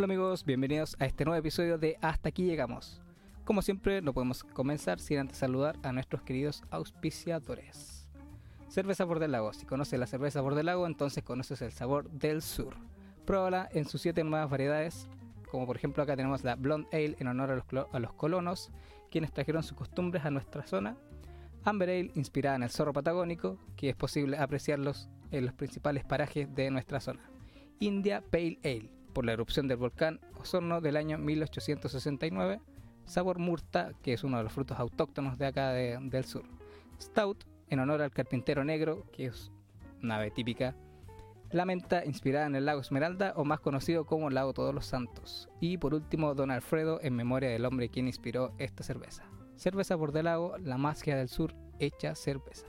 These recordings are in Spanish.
Hola amigos, bienvenidos a este nuevo episodio de Hasta aquí llegamos. Como siempre, no podemos comenzar sin antes saludar a nuestros queridos auspiciadores. Cerveza Bordelago. Si conoces la cerveza Bordelago, entonces conoces el sabor del sur. Pruébala en sus siete nuevas variedades, como por ejemplo acá tenemos la Blonde Ale en honor a los, a los colonos, quienes trajeron sus costumbres a nuestra zona. Amber Ale, inspirada en el zorro patagónico, que es posible apreciarlos en los principales parajes de nuestra zona. India Pale Ale, por la erupción del volcán Osorno del año 1869. Sabor murta, que es uno de los frutos autóctonos de acá de- del sur. Stout, en honor al carpintero negro, que es una típica. La menta, inspirada en el lago Esmeralda, o más conocido como Lago Todos los Santos. Y por último, Don Alfredo, en memoria del hombre quien inspiró esta cerveza. Cerveza Bordelago, la magia del sur, hecha cerveza.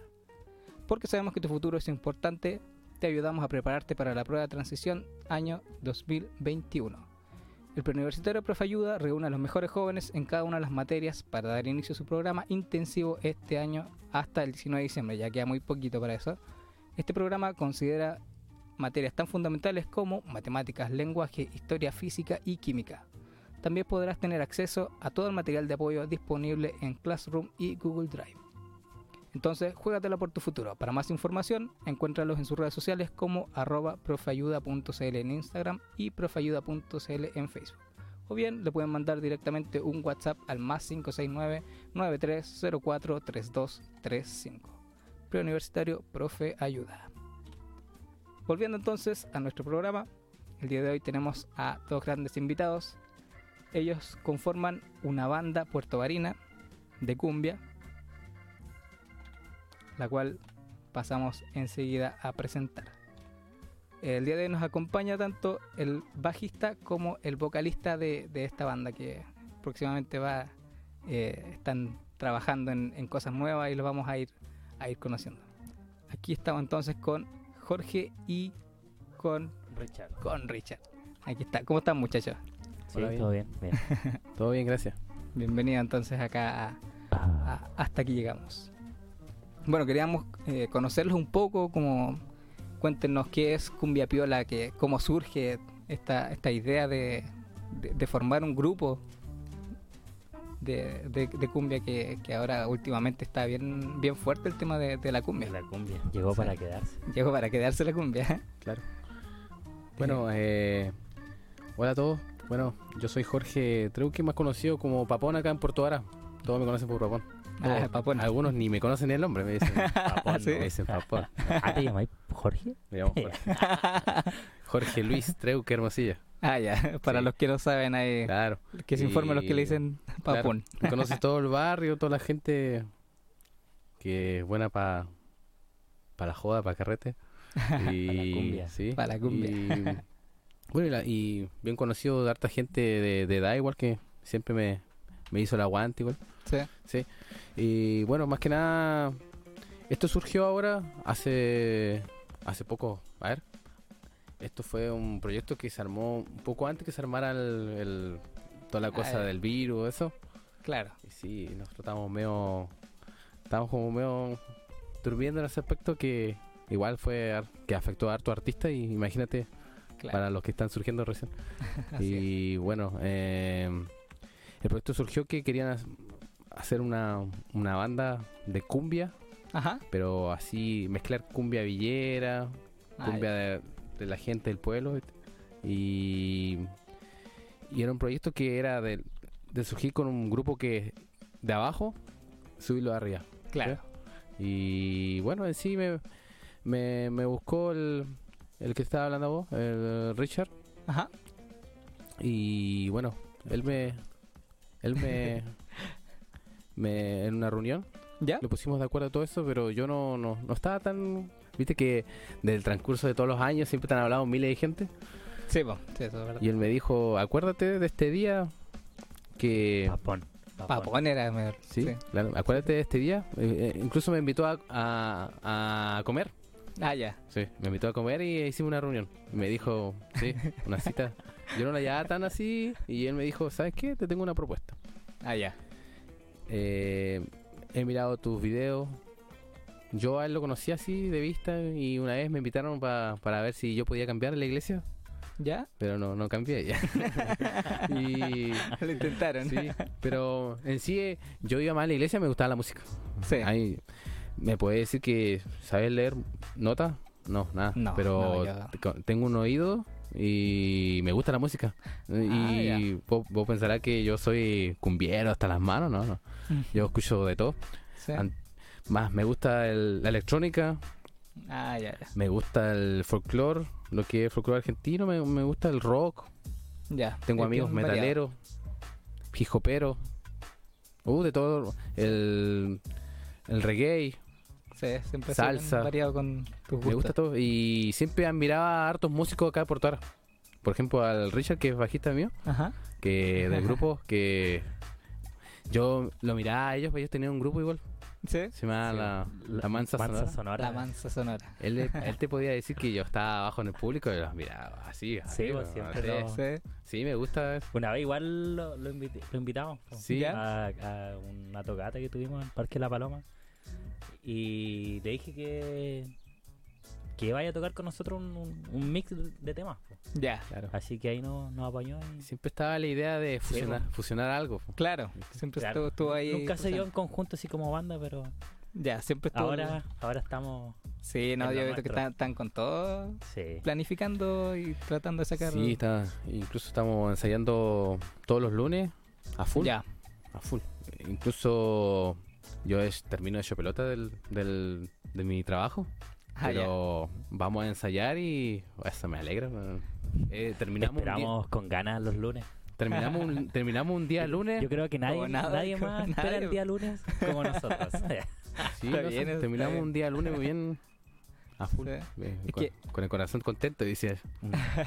Porque sabemos que tu futuro es importante, te ayudamos a prepararte para la prueba de transición año 2021. El preuniversitario Profe Ayuda reúne a los mejores jóvenes en cada una de las materias para dar inicio a su programa intensivo este año hasta el 19 de diciembre, ya queda muy poquito para eso. Este programa considera materias tan fundamentales como matemáticas, lenguaje, historia física y química. También podrás tener acceso a todo el material de apoyo disponible en Classroom y Google Drive. Entonces, juégatela por tu futuro. Para más información, encuéntralos en sus redes sociales como arroba profeayuda.cl en Instagram y profeayuda.cl en Facebook. O bien le pueden mandar directamente un WhatsApp al más 569 9304 3235. Preuniversitario Profe Ayuda. Volviendo entonces a nuestro programa, el día de hoy tenemos a dos grandes invitados. Ellos conforman una banda puertovarina de cumbia, la cual pasamos enseguida a presentar. El día de hoy nos acompaña tanto el bajista como el vocalista de, de esta banda que próximamente va eh, están trabajando en, en cosas nuevas y los vamos a ir a ir conociendo. Aquí estamos entonces con Jorge y con, Richard. con Richard. Aquí está. ¿Cómo están muchachos? Sí, Hola, bien. todo bien. bien. Todo bien, gracias. Bienvenido entonces acá a, Ah, a- hasta aquí llegamos. Bueno, queríamos eh, conocerlos un poco, como cuéntenos qué es Cumbia Piola, que, cómo surge esta, esta idea de, de- de formar un grupo de, de- de cumbia que, que ahora últimamente está bien, bien fuerte el tema de, de la cumbia. la cumbia. Llegó para quedarse. Llegó para quedarse la cumbia. Claro. Bueno, eh, hola a todos. Bueno, yo soy Jorge Treuque, más conocido como Papón acá en Puerto Vara. Todos me conocen por Papón. Ah. Papón. Algunos ni me conocen el nombre, me dicen Papón. Sí. Me dicen Papón. Ah, ¿te llamáis Jorge? Me llamo Jorge. Jorge Luis Treuque Hermosilla. Ah, ya, para Sí. los que no saben ahí, Claro. que se Y- informen los que le dicen papón. Claro. Conoces todo el barrio, toda la gente que es buena para la joda, para carrete. Y, Pa' la cumbia. Sí. Pa' la cumbia. Y, bueno, y, la- y bien conocido de harta gente de, de edad igual que siempre me, me hizo el aguante igual. Sí. Sí. Y bueno, más que nada, esto surgió ahora hace, hace poco. A ver. Esto fue un proyecto que se armó un poco antes que se armara el, el- toda la cosa Ah, del virus, eso. Claro. Y sí, nosotros estábamos medio. Estábamos como medio durmiendo en ese aspecto que igual fue que afectó a harto artista y imagínate claro. para los que están surgiendo recién. Es. y bueno, eh, el proyecto surgió que querían ha- hacer una, una banda de cumbia, Ajá. pero así mezclar cumbia villera, cumbia de, de la gente del pueblo y, y era un proyecto que era de, de surgir con un grupo que de abajo subirlo arriba Claro. y bueno en sí me, me, me buscó el, el que estaba hablando vos el Richard Ajá. y bueno él me él me, me en una reunión ¿Ya? lo pusimos de acuerdo a todo eso, pero yo no, no, no estaba tan... Viste que del transcurso de todos los años siempre te han hablado miles de gente. Sí, po. sí, eso es verdad. Y él me dijo, acuérdate de este día que... Papón. Papón era mejor. Sí, claro, acuérdate de este día. Eh, eh, incluso me invitó a, a, a comer. Ah, ya. Sí, me invitó a comer y hicimos una reunión. Me dijo, sí, una cita. Yo no la llevaba tan así y él me dijo, ¿sabes qué? Te tengo una propuesta. Ah, ya. Eh, he mirado tus videos. Yo a él lo conocí así de vista y una vez me invitaron pa- para ver si yo podía cambiar la iglesia. ¿Ya? pero no, no cambié ya. y Lo intentaron. sí, pero en sí eh, yo iba más a la iglesia, me gustaba la música. Sí. Ahí, ¿Me puede decir que sabes leer notas? No, nada. No, pero no, tengo un oído y me gusta la música. Ah, y vos, vos pensarás que yo soy cumbiero hasta las manos, ¿no? no. Yo escucho de todo. Sí. Más me gusta el- la electrónica, Ah, ya, ya. me gusta el folclore, lo que es folclore argentino, me, me gusta el rock. Ya. Tengo amigos metaleros, hijoperos, uh, de todo. El, el reggae, Sí, siempre Salsa. variado con tus me gustos. gusta todo. Y siempre admiraba a hartos músicos acá por Portugal. Por ejemplo, al Richard, que es bajista mío, Ajá. que del grupo, que yo lo miraba a ellos, pues ellos tenían un grupo igual. Sí. Se llama la, la Mansa, Sonora. La mansa sonora. Él, él te podía decir que yo estaba abajo en el público y los miraba así. Sí, arriba, pues, siempre así. lo- Sí. Sí, me gusta. eso. Una vez igual lo, lo, invité- lo invitamos Sí. a, a una tocata que tuvimos en el Parque La Paloma. Y le dije que, que vaya a tocar con nosotros un, un- un mix de temas. po. Ya. Claro. Así que ahí nos, nos apañó. y- Siempre estaba la idea de fusionar, fusionar algo. po. Claro. Siempre Claro. estuvo, estuvo ahí. Nunca se dio en conjunto así como banda, pero Ya, siempre estuvo. ahora, ahora estamos. Sí, no, yo veo que están con todo Sí. planificando y tratando de sacar. Sí, está, incluso estamos ensayando todos los lunes a full. Ya. A full. Incluso yo es, termino de hecho pelota del, del, de mi trabajo. Ah, pero vamos a ensayar y eso me alegra. Eh, terminamos, Esperamos con ganas los lunes. terminamos, un, terminamos un día lunes. Yo creo que nadie, nada, nadie más nadie. espera el día lunes como nosotros. Sí, no bien, terminamos bien. un día lunes muy bien a full. Sí. eh, con, que- con el corazón contento, dice.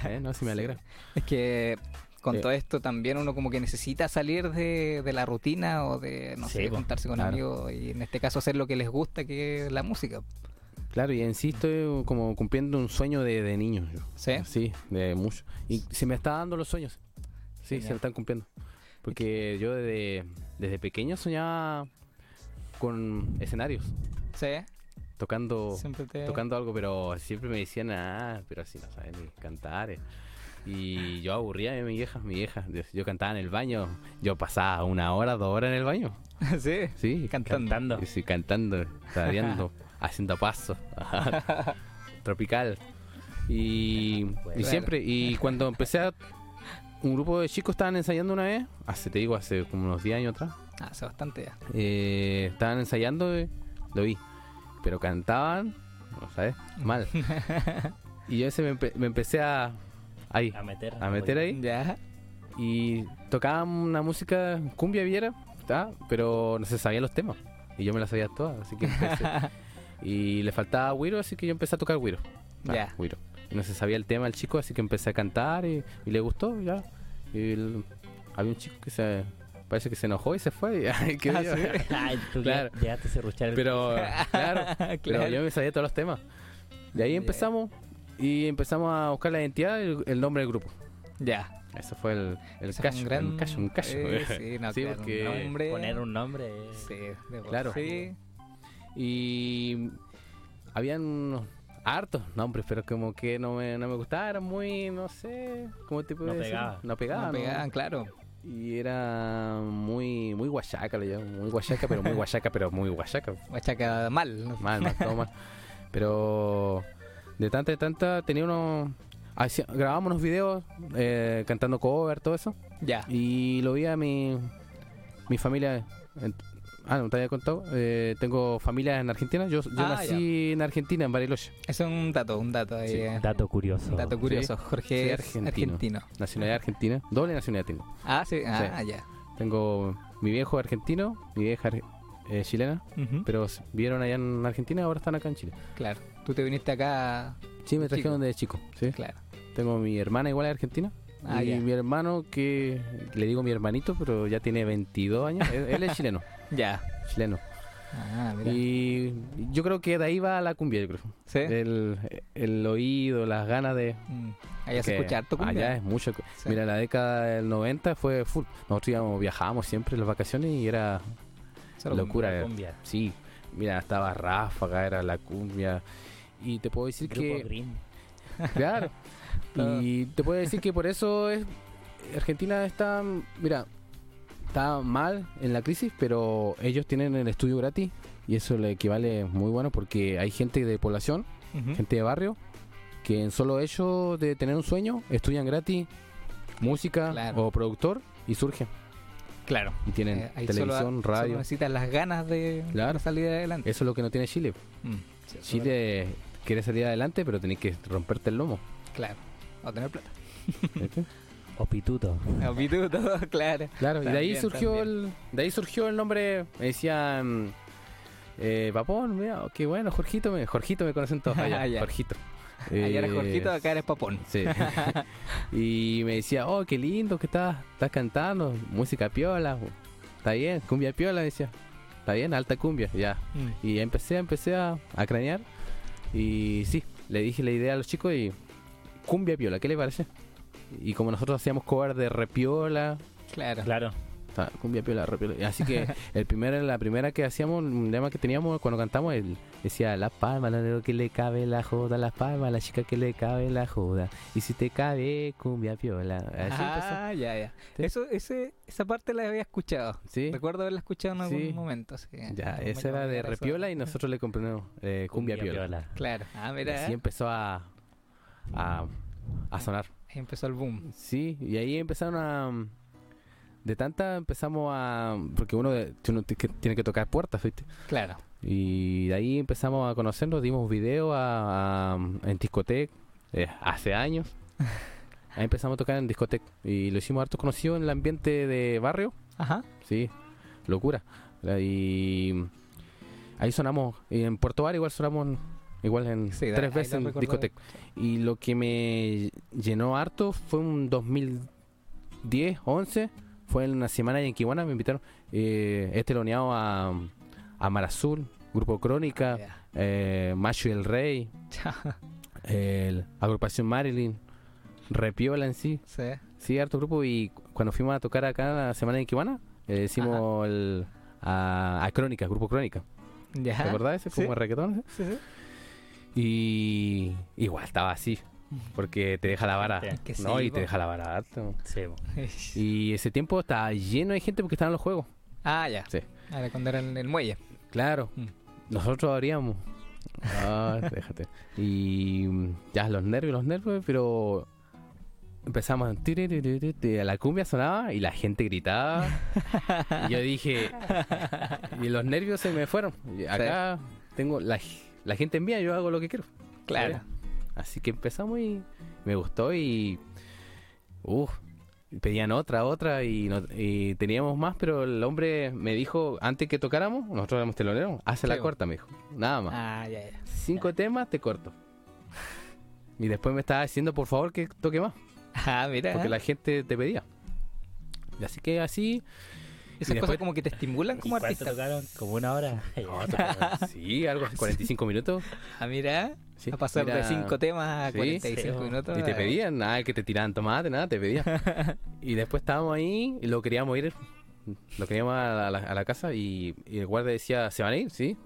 eh, no, sí me alegra. Es que con Eh. todo esto también uno como que necesita salir de, de la rutina o de, no Sí, sé, juntarse con claro. amigos y en este caso hacer lo que les gusta, que es la música. Claro, y en sí estoy como cumpliendo un sueño de, de niño. yo. ¿Sí? Sí, de mucho. Y se me está dando los sueños. Sí, se me están cumpliendo. Porque yo desde, desde pequeño soñaba con escenarios, ¿Sí? tocando te... tocando algo, pero siempre me decían, ah, pero así no saben ni cantar. Eh". Y yo aburría a mi vieja, mi vieja. Yo, cantaba en el baño, yo pasaba una hora, dos horas en el baño. sí, Sí, cantando. Sí, cantando, tarareando, haciendo pasos. Tropical. Y, y Bueno. siempre, y cuando empecé a. Un grupo de chicos estaban ensayando una vez, hace, te digo, hace como unos 10 años atrás. Ah, hace bastante ya. eh, estaban ensayando, eh, lo vi. Pero cantaban, no sabes, mal. y yo ese me, empe- me empecé a. Ahí, A meter. a meter ahí. Ya. Y tocaban una música cumbia viera, ¿tá? pero no se sabían los temas. Y yo me las sabía todas, así que empecé. y le faltaba güiro, así que yo empecé a tocar güiro. Ah, Ya. güiro. Y no se sabía el tema el chico, así que empecé a cantar y, y le gustó, ya. Y el- había un chico que se parece que se enojó y se fue. Y, ahí quedé Ah, yo. sí. Ay, tú Claro. ya- llegaste a serruchar el pero claro, pero Claro. yo me sabía todos los temas. Y ahí Ya. empezamos y empezamos a buscar la identidad y el, el nombre del grupo. Ya. Eso fue el, el cacho, un gran... un cacho, un cacho. Eh, sí, no, Sí, claro, porque- un nombre... Poner un nombre. Sí, de Claro. sí. Y habían unos hartos nombres, pero como que no me, no me gustaba, eran muy, no sé, ¿cómo te puedo No decir? pegaba. No pegaba, No ¿no? pegaban, claro. Y era muy, muy guachaca, le llamo, muy guachaca, pero muy guachaca, pero muy guachaca. Machaca mal. Mal, mal, todo mal. Pero de tanta y tanta tenía unos... hacía- grabábamos unos videos eh, cantando cover, todo eso. Ya. Y lo vi a mi, mi familia. en- ah, no te había contado. Eh, tengo familia en Argentina. Yo, yo Ah, nací en Argentina, en Bariloche. Eso es un dato, un dato ahí. Sí, eh. Dato curioso. Un dato curioso. Sí. Jorge es argentino. argentino. Nacionalidad argentina. Doble nacionalidad tengo. Ah, sí. Ah, ya. Tengo mi viejo argentino, mi vieja ar- eh, chilena. Pero vivieron allá en Argentina ahora están acá en Chile. Claro. Tú te viniste acá. Sí, me De trajeron de chico. ¿sí? Claro. Tengo mi hermana igual es argentina. Ah, y ya. mi hermano que le digo mi hermanito, pero ya tiene 22 años. él, él es chileno. Ya. Chileno. Ah, mira. Y yo creo que de ahí va la cumbia, yo creo. ¿Sí? El, el oído, las ganas de... Mm. Allá se escucha harto cumbia. Allá es mucho. Sí. Mira, la década del 90 fue full. Nosotros íbamos, viajábamos siempre en las vacaciones y era Locura. La cumbia. Sí, mira, estaba Ráfaga, era la cumbia. Y te puedo decir Grupo que... Green. Claro. Y te puedo decir que por eso es, Argentina está, mira, está mal en la crisis, pero ellos tienen el estudio gratis y eso le equivale muy bueno porque hay gente de población, gente de barrio, que en solo hecho de tener un sueño estudian gratis música Claro. o productor y surgen Claro. y tienen Eh, televisión, solo, solo radio. necesitas las ganas de Claro. salir adelante. Eso es lo que no tiene Chile. Mm, sí, Chile quiere salir adelante, pero tenés que romperte el lomo. Claro. O tener plata. ¿viste? O pituto. Claro. Claro, y de ahí surgió también. el de ahí surgió el nombre, me decían eh, Papón, mira, qué bueno, Jorgito, me, Jorgito me conocen todos allá, Ah. Jorgito. Allá eres Eh, Jorgito, acá eres Papón. Sí. y me decía, "Oh, qué lindo que estás, estás cantando, música piola." Está bien, cumbia piola, decía. Está bien, alta cumbia, ya. Mm. Y empecé, empecé a, a cranear. Y sí, le dije la idea a los chicos y cumbia piola, ¿qué le parece? Y como nosotros hacíamos cover de repiola, Claro. Claro. Cumbia piola. Así que el primer, la primera que hacíamos, un tema que teníamos cuando cantamos, él decía la palma, la que le cabe la joda, las palmas, la chica que le cabe la joda. Y si te cabe, cumbia piola. Así ah, ya, ya. Sí. Eso, ese, esa parte la había escuchado. empezó. Sí. Recuerdo haberla escuchado en algún Sí. momento. así que Ya, esa era de repiola y nosotros le compramos eh, cumbia, piola. Claro. Ah, Y mira. así empezó a, a, a sonar. Ahí empezó el boom. Sí, y ahí empezaron a... De tanta empezamos a... Porque uno, de- uno tiene que tocar puertas, ¿viste? Claro. Y de ahí empezamos a conocernos, dimos video a, a- en discoteca eh, hace años. Ahí empezamos a tocar en discoteca y lo hicimos harto conocido en el ambiente de barrio. Ajá. Sí, locura. Y ahí sonamos, y en Puerto Bar igual sonamos en- igual en Sí, tres veces en discoteca. Y lo que me llenó harto fue un 2010, 11, fue en una semana en Kiwana, me invitaron, eh, he teloneado a, a Mar Azul, Grupo Crónica, eh, Macho y el Rey, el Agrupación Marilyn, Repiola en sí, sí. sí, harto grupo y cu- cuando fuimos a tocar acá la semana en Kiwana, eh, decimos el, a, a Crónica, Grupo Crónica. ¿te acordás ese? Sí. Como reggaetón, Sí, sí. y igual estaba así, porque te deja la vara, Sí. ¿no? y po. te deja la vara harto. Sí, po. Y ese tiempo estaba lleno de gente porque estaban los juegos. ah, ya. Sí. Era cuando era en el muelle. Claro, Mm. nosotros abríamos. Ah, déjate. Y mm, ya los nervios, los nervios, pero empezamos tiririririri, la cumbia sonaba y la gente gritaba. y yo dije, y los nervios se me fueron. Acá tengo la, la gente en mía, yo hago lo que quiero. Claro. Así que empezamos y me gustó y. Uf, pedían otra, otra y, no- y teníamos más, pero el hombre me dijo, antes que tocáramos, nosotros éramos teloneros, hace la corta, me dijo. Nada más. Ah, ya, ya. Cinco temas, te corto. Y después me estaba diciendo, por favor, que toque más, Ah, mira. porque la gente te pedía. Y así que así. Esas cosas como que te estimulan ¿Y como artista. tocaron? Como una hora. sí, algo así, 45 minutos. Ah, mira. Sí, a pasar mira, de 5 temas a Sí. 45 Sí. minutos. Y te eh. pedían, nada, que te tiraban tomate, nada, te pedían. y después estábamos ahí y lo queríamos ir, lo queríamos a la, a la casa y, y el guardia decía, ¿se van a ir? Sí.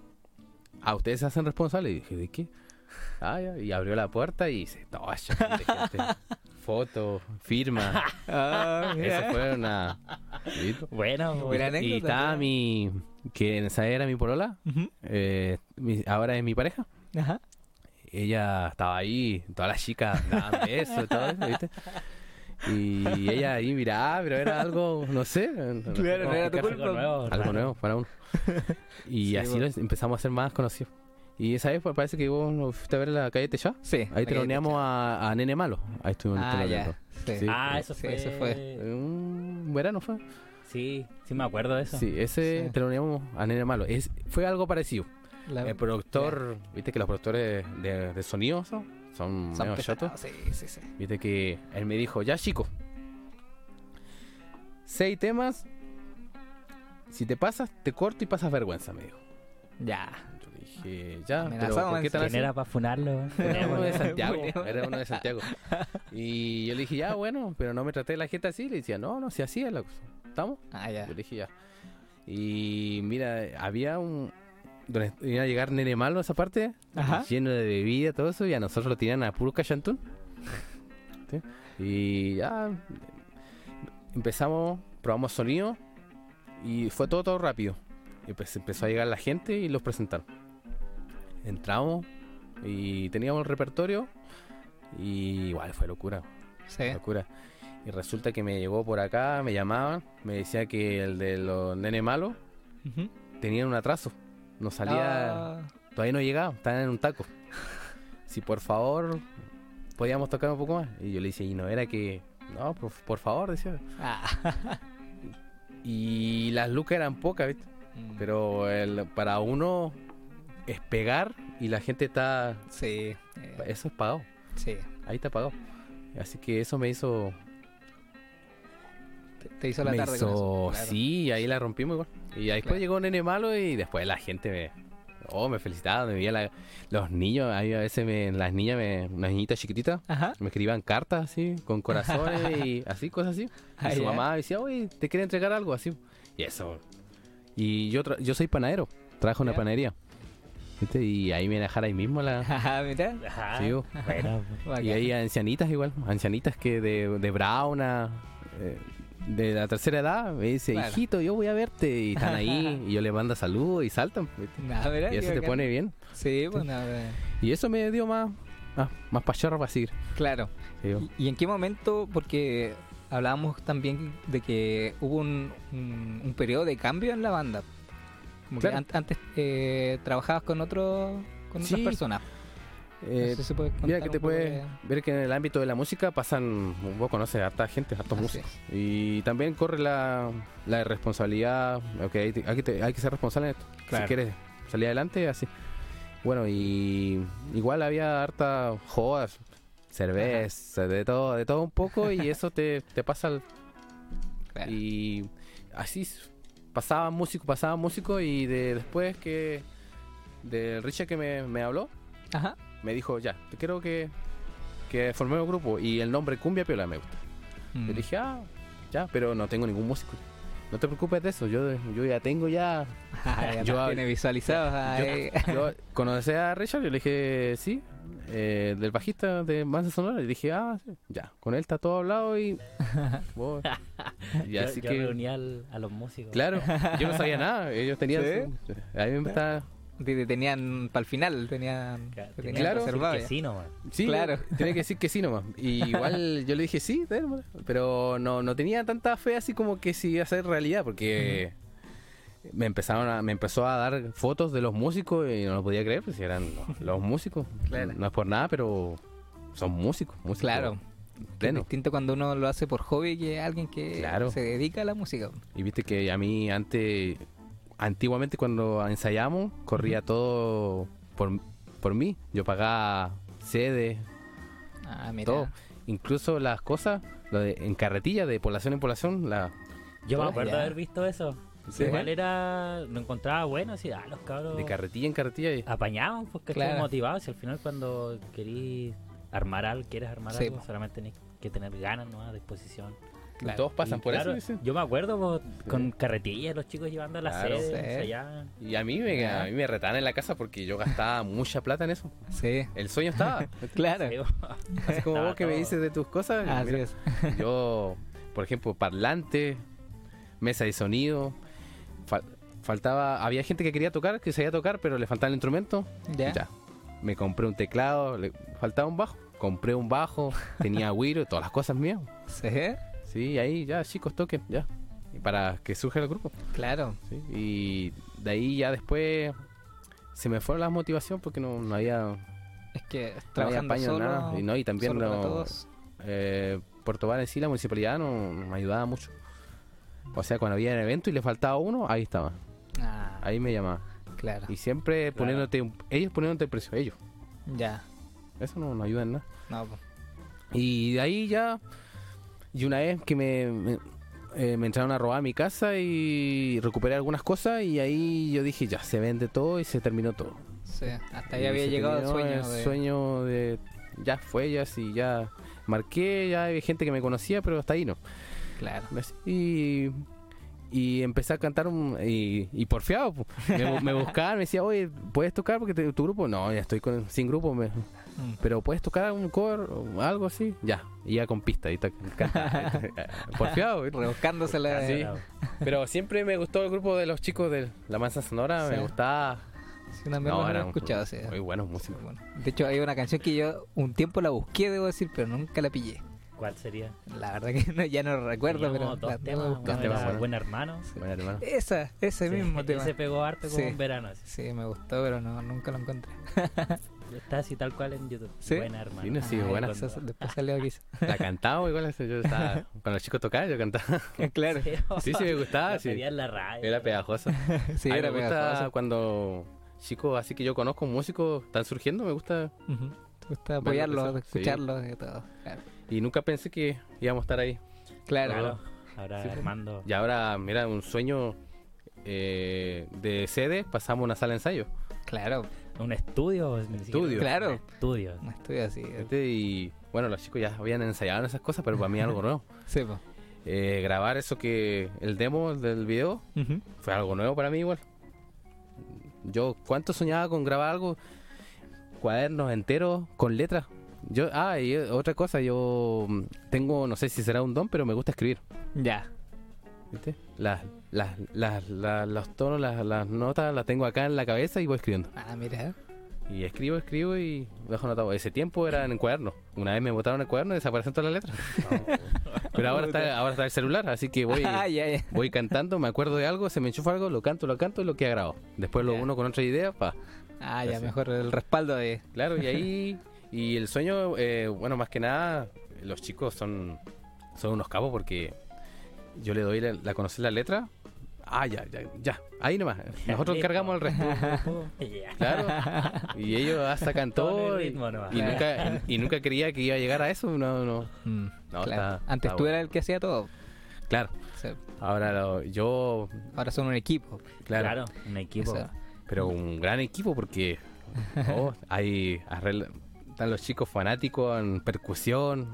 Ah, ustedes se hacen responsables. Y dije, ¿de qué? Ah. Y abrió la puerta y se estaba gente. Foto, firma. Ah, mira. Eso fue una... Bueno, Buena Y anécdota, estaba mira. mi... Que en esa era mi polola. Ujú. eh, mi- ahora es mi pareja. Ajá. ella estaba ahí, todas las chicas daban besos y todo eso, ¿viste? Y ella ahí miraba, pero era algo, no sé, no- no Claro, no era tu culpa. nuevo. algo nuevo para uno. Y Sí, así bueno. empezamos a ser más conocidos. Y esa vez pues, parece que vos nos fuiste a ver la calle Techá. Sí. Ahí teloneamos a, a Nene Malo. Ahí estuvimos Ah, ya. Sí. Sí. Ah, eso Sí, fue. eso fue. Un verano fue. Sí, sí me acuerdo de eso. Sí, ese Sí. teloneamos a Nene Malo. Es, fue algo parecido. La- El productor, viste que los productores de, de sonido son, son Son medio chatos. Sí, sí, sí. Viste que él me dijo, ya chico, seis temas, si te pasas, te corto y pasas vergüenza, me dijo. Ya. Dije, ya, pero ¿por qué tan ¿Quién así? era para funarlo? Era uno de Santiago, era uno de Santiago. Y yo le dije, ya, bueno, pero no me traté la gente así. Le decía, no, no, si así es la cosa. ¿Estamos? Ah, ya. Yo le dije, ya. Y mira, había un... Donde iba a llegar Nene Malo a esa parte, Ajá. lleno de bebida, todo eso, y a nosotros lo tiran a puro cachantún. ¿sí? Y ya empezamos, probamos sonido y fue todo, todo rápido. Y pues empezó a llegar la gente y los presentaron. Entramos y teníamos el repertorio y igual fue locura, Sí. locura. Y resulta que me llegó por acá, me llamaban, me decía que el de los nene malos tenían un atraso. No salía, Ah, todavía no llegaba, estaban en un taco. Si por favor podíamos tocar un poco más. Y yo le dije, y no era que, no, por, por favor, decía. ah. Y las lucas eran pocas, ¿viste? Mm. Pero el, para uno es pegar y la gente está, Sí. eh, eso es pagado, sí. ahí está pagado. Así que eso me hizo, Te, te hizo la me tarde con hizo, eso. claro. sí, ahí la rompimos igual. Y después Claro. llegó Nene Malo y después la gente me, oh, me felicitaba, me veía la- los niños, ahí a veces me, las niñas, me, unas niñitas chiquititas, Ajá. me escribían cartas así, con corazones y así, cosas así. Y Ah, su mamá decía, oye, te quiere entregar algo así. Y eso. Y yo, tra- yo soy panadero, trabajo en una Ya. panadería. ¿Viste? Y ahí me dejar ahí mismo la... Ajá, mira. Ajá. Sí. Bueno. Y hay ancianitas igual, ancianitas que de, de Brauna, eh, de la tercera edad, me dice, hijito, yo voy a verte. Y están ahí, y yo les mando saludos y saltan. Nah, Y eso te pone bien. Sí, pues nada, Y eso me dio más, más, más pachorra para seguir. claro. Sí. ¿Y, y en qué momento? Porque hablábamos también de que hubo un, un, un periodo de cambio en la banda. Como que Claro. an- antes eh, trabajabas con otro, con otras Sí. personas. Eh, No sé si puedes Mira que te puedes de- ver que en el ámbito de la música pasan, vos conoces a harta gente, hartos Así músicos. Y también corre la, la responsabilidad, ok, hay, hay que, hay que ser responsable en esto. Claro. Si quieres salir adelante, así. Bueno, y igual había harta jodas, cerveza, de todo, de todo un poco, y eso te, te pasa al- Claro. y así pasaba músico, pasaba músico, y de, después que de Richard que me, me habló, Ajá. me dijo, ya, te quiero que, que formemos un grupo. Y el nombre Cumbia Piola me gusta. Mm. Yo dije, ah, ya, pero no tengo ningún músico. No te preocupes de eso, yo, yo ya tengo ya... Yo- tiene visualizados. ah, Yo, yo conocí a Richard, yo le dije, sí, eh, del bajista de Mansa Sonora. Y dije, ah, sí, ya, con él está todo hablado y... vos- y yo, así yo que... reuní al- a los músicos. Claro, yo no sabía nada, ellos tenían... ¿Sí? su- a mí me estaba... Te- te tenían para el final, tenían, Claro, tenían Claro. que reservado sí nomás. Sí, Claro. tenía que decir que sí nomás. Y igual yo le dije sí, pero no, no tenía tanta fe así como que sí iba a ser realidad, porque me empezaron a, me empezó a dar fotos de los músicos y no lo podía creer, pues si eran los, los músicos. Claro. No es por nada, pero son músicos, músicos Claro. Es distinto cuando uno lo hace por hobby que alguien que Claro. se dedica a la música. Y viste que a mí antes, antiguamente cuando ensayamos, corría todo por, por mí. Yo pagaba sede, Ah, mira. todo. Incluso las cosas, lo de, en carretilla, de población en población, la, Yo me acuerdo haber visto eso. Sí. Igual era. Lo encontraba bueno, así, ah, los cabros. de carretilla en carretilla. y- apañaban porque Claro. estaban motivados. Y al final, cuando querís armar algo, quieres armar Sí, algo, po. solamente tenés que tener ganas, ¿no? Disposición. Claro. Todos pasan Y por claro, eso. dicen. Yo me acuerdo po, con carretillas, los chicos llevando a la Claro. sede, Sí. Y a mí, me, a mí me retaban en la casa porque yo gastaba mucha plata en eso. Sí, El sueño estaba. claro. Sí. Así como Estaba vos que me todo. dices de tus cosas. Así mira, es. yo, por ejemplo, parlante, mesa de sonido. Fal- faltaba, había gente que quería tocar, que sabía tocar, pero le faltaba el instrumento. Ya. Ya. Me compré un teclado, le faltaba un bajo. Compré un bajo, tenía güiro, todas las cosas mías. Sí, Sí, ahí ya, chicos, toquen, ya. Y para que surja el grupo. claro. ¿sí? Y de ahí ya después se me fue la motivación porque no, no había, Es que no había trabajando apaño solo, nada. Y, no, y también no, eh, Puerto Val en sí, la municipalidad no, no me ayudaba mucho. O sea, cuando había un evento y le faltaba uno, ahí estaba. Ah, Ahí me llamaba. claro. Y siempre Claro. poniéndote, ellos poniéndote el precio, ellos. Ya. Eso no nos ayuda en nada. No, po. Y de ahí ya. Y una vez que me, me, eh, me entraron a robar mi casa y recuperé algunas cosas, y ahí yo dije, ya se vende todo y se terminó todo. Sí, hasta ahí Y había llegado el sueño. el de... sueño de. Ya fue, ya sí, ya marqué, ya había gente que me conocía, pero hasta ahí no. Claro. Y, y empecé a cantar un, y, y porfiado. po. Me, me buscaban, me decía, oye, ¿puedes tocar porque te- tu grupo? No, ya estoy con, sin grupo. Me, Mm. pero puedes tocar un cover o algo así, ya, y ya con pista, y porfiado. Rebuscándosela. Sí. Pero siempre me gustó el grupo de los chicos de La Mansa Sonora, Sí. me gustaba. Sí, No, he eran escuchado, sí. Muy buenos músicos. Bueno, de hecho, hay una canción que yo un tiempo la busqué, debo decir, pero nunca la pillé. ¿Cuál sería? La verdad que no- ya no recuerdo, pero dos temas, uno temas. Buen Hermano. Bueno, hermano. Esa, ese Sí, mismo tema. Ese pegó harto como Sí. en verano. así. Sí, me gustó, pero no, nunca lo encontré. Está así tal cual en YouTube. ¿Sí? Buena hermano. Sí, no, sí, Ah, buena. esa- después salió aquí. La cantaba igual, eso, yo estaba. Cuando los chicos tocaban, yo cantaba. claro. Sí, sí, me gustaba, La sí. en la radio. Era pegajoso. Sí, era me gusta pegajoso. cuando chicos así que yo conozco, músicos, están surgiendo, me gusta. Ujú. Te gusta Verlo apoyarlos, sí. escucharlos y todo. Claro. Y nunca pensé que íbamos a estar ahí. Claro. Claro. Ahora Sí, pues. Armando. Y ahora, mira, un sueño eh, de sede, pasamos a una sala de ensayo. Claro. Un estudio. Estudio. Claro. Un estudio. Un estudio así. Este, Y bueno, los chicos ya habían ensayado en esas cosas, pero para mí algo nuevo. Sí, po. Eh, grabar eso que el demo del video fue algo nuevo para mí igual. Yo, ¿cuánto soñaba con grabar algo? Cuadernos enteros con letras. Yo, ah, y otra cosa, yo mm, tengo, no sé si será un don, pero me gusta escribir. Ya. ¿Viste? Las, las, las, las- los tonos, las, las notas las tengo acá en la cabeza y voy escribiendo. Ah, mira. Y escribo, escribo y dejo anotado. Ese tiempo era en el cuaderno. Una vez me botaron el cuaderno y desaparecen todas las letras. Pero ahora está, ahora está el celular, así que voy, Ah, voy cantando, me acuerdo de algo, se me enchufa algo, lo canto, lo canto y lo queda grabado. Después lo uno con otra idea, pa. Ah, ya, Así. mejor el respaldo de. Claro, y ahí. Y el sueño, eh, bueno, más que nada, los chicos son, son unos cabos porque yo le doy la, la conocer la letra. Ah, ya, ya, ya. Ahí nomás. Nosotros cargamos el resto. Claro. Y ellos sacan Todo Y, nunca, y, y nunca creía que iba a llegar a eso. No, no. Mm, No, claro. está- Antes está tú bueno. eras el que hacía todo. Claro. Sí. Ahora lo- yo, Ahora son un equipo. claro, Claro, un equipo. Eso. Pero un gran equipo porque oh, hay arregla- están los chicos fanáticos en percusión.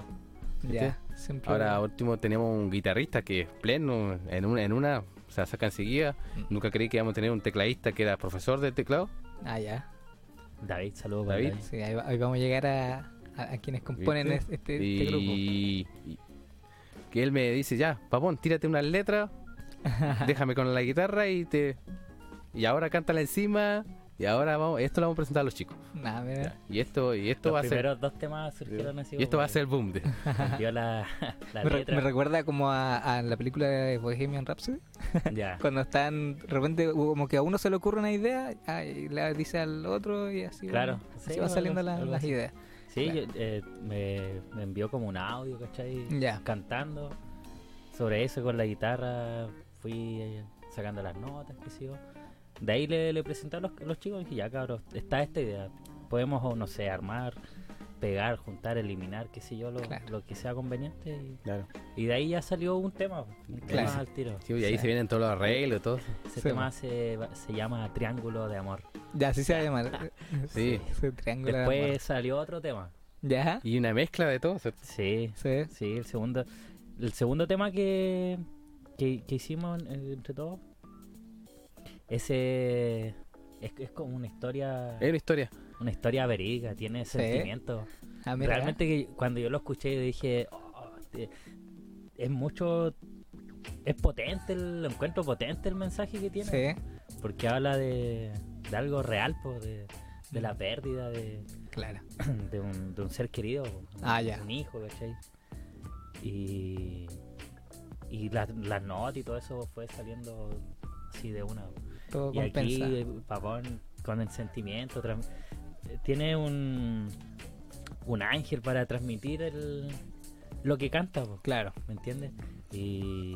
Ya. Siempre. Ahora último tenemos un guitarrista que es pleno en una, en una o sea, saca enseguida. Mm. Nunca creí que íbamos a tener un tecladista que era profesor de teclado. Ah, ya. David, saludos para David. David. Sí, ahí, va- ahí vamos a llegar a, a, a quienes componen este, este- este grupo. y, y que él me dice, ya, papón, tírate unas letras, déjame con la guitarra y te... Y ahora cántala encima y ahora vamos, esto lo vamos a presentar a los chicos. Nah. Ya, Y esto, y esto Los va a ser... primeros dos temas surgieron así. Y esto va a ser el boom. de- Dio la, la Me, re- letra. me recuerda como a, a la película de Bohemian Rhapsody. ya. Cuando están, de repente, como que a uno se le ocurre una idea ah, y le dice al otro y así, Claro. van- Sí, así van algo- saliendo las- algo las así. ideas. Sí, Claro. yo, eh, me, me envió como un audio, ¿cachai? Ya. Cantando. Sobre eso con la guitarra fui eh, sacando las notas, qué sé yo. De ahí le, le presenté a los, los chicos y dije, ya cabros, está esta idea. Podemos, o no sé, armar, pegar, juntar, eliminar, qué sé yo, lo, Claro. lo que sea conveniente. Y, Claro. y de ahí ya salió un tema, un tema Claro. al tiro. Sí, y ahí Sí. se vienen todos los arreglos y todo. Ese Sí, tema se, va- se llama Triángulo de Amor. Ya, así se va a llamar. Sí. Ese triángulo de Después amor. salió otro tema. Ya. Y una mezcla de todo. ¿cierto? Sí, Sí. Sí, el segundo, el segundo tema que, que, que hicimos entre todos, ese es, es como una historia, Es una historia. una historia verídica, tiene sentimientos. Ah, mira. Realmente que cuando yo lo escuché dije, "Oh, es mucho, es potente, el, lo encuentro potente el mensaje que tiene, Sí, porque habla de, de algo real, po, de, de la pérdida de, claro. de un, de un ser querido, Ah, un, ya. un hijo, ¿cachai? Y, y las las notas y todo eso fue saliendo así de una. Todo Y aquí, compensa. eh, Papón, con el sentimiento, tiene un, un ángel para transmitir el, lo que canta, Claro. ¿me entiendes? Y,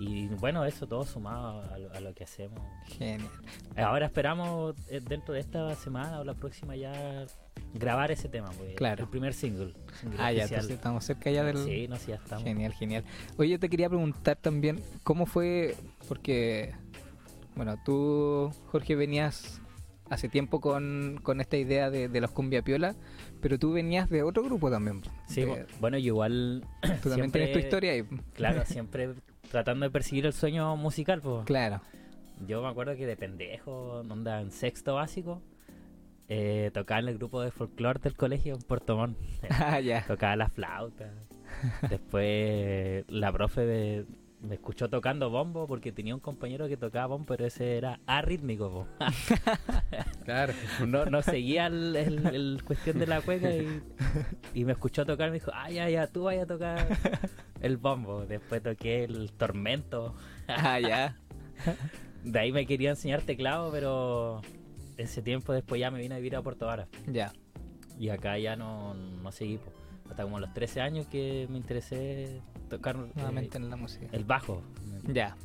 y bueno, eso todo sumado a lo, a lo que hacemos. Genial. Ahora esperamos eh, dentro de esta semana o la próxima ya grabar ese tema, pues, Claro. el primer single. single Ah, ya, entonces estamos cerca ya del. Sí, no, sí, ya estamos. Genial, genial. Oye, yo te quería preguntar también, ¿cómo fue? Porque, bueno, tú, Jorge, venías hace tiempo con, con esta idea de, de los cumbia piola, pero tú venías de otro grupo también. Sí, De- bueno, yo igual, tú también siempre- tienes tu historia ahí. claro, siempre tratando de perseguir el sueño musical, pues. Claro. Yo me acuerdo que de pendejo, onda en sexto básico, eh, tocaba en el grupo de folclore del colegio en Puerto Montt. Ah, ya. tocaba la flauta. Después la profe de- me escuchó tocando bombo porque tenía un compañero que tocaba bombo, pero ese era arrítmico. po. Claro. No, no seguía el, el- el cuestión de la cueca y, y me escuchó tocar. Me dijo, ah, ya, ya, tú vayas a tocar el bombo. Después toqué el tormento. Ah, ya. De ahí me quería enseñar teclado, pero ese tiempo después ya me vine a vivir a Puerto Vara. Ya. Y acá ya no, no seguí. po. Hasta como a los 13 años que me interesé tocar eh, Nuevamente en la música. el bajo. Ya.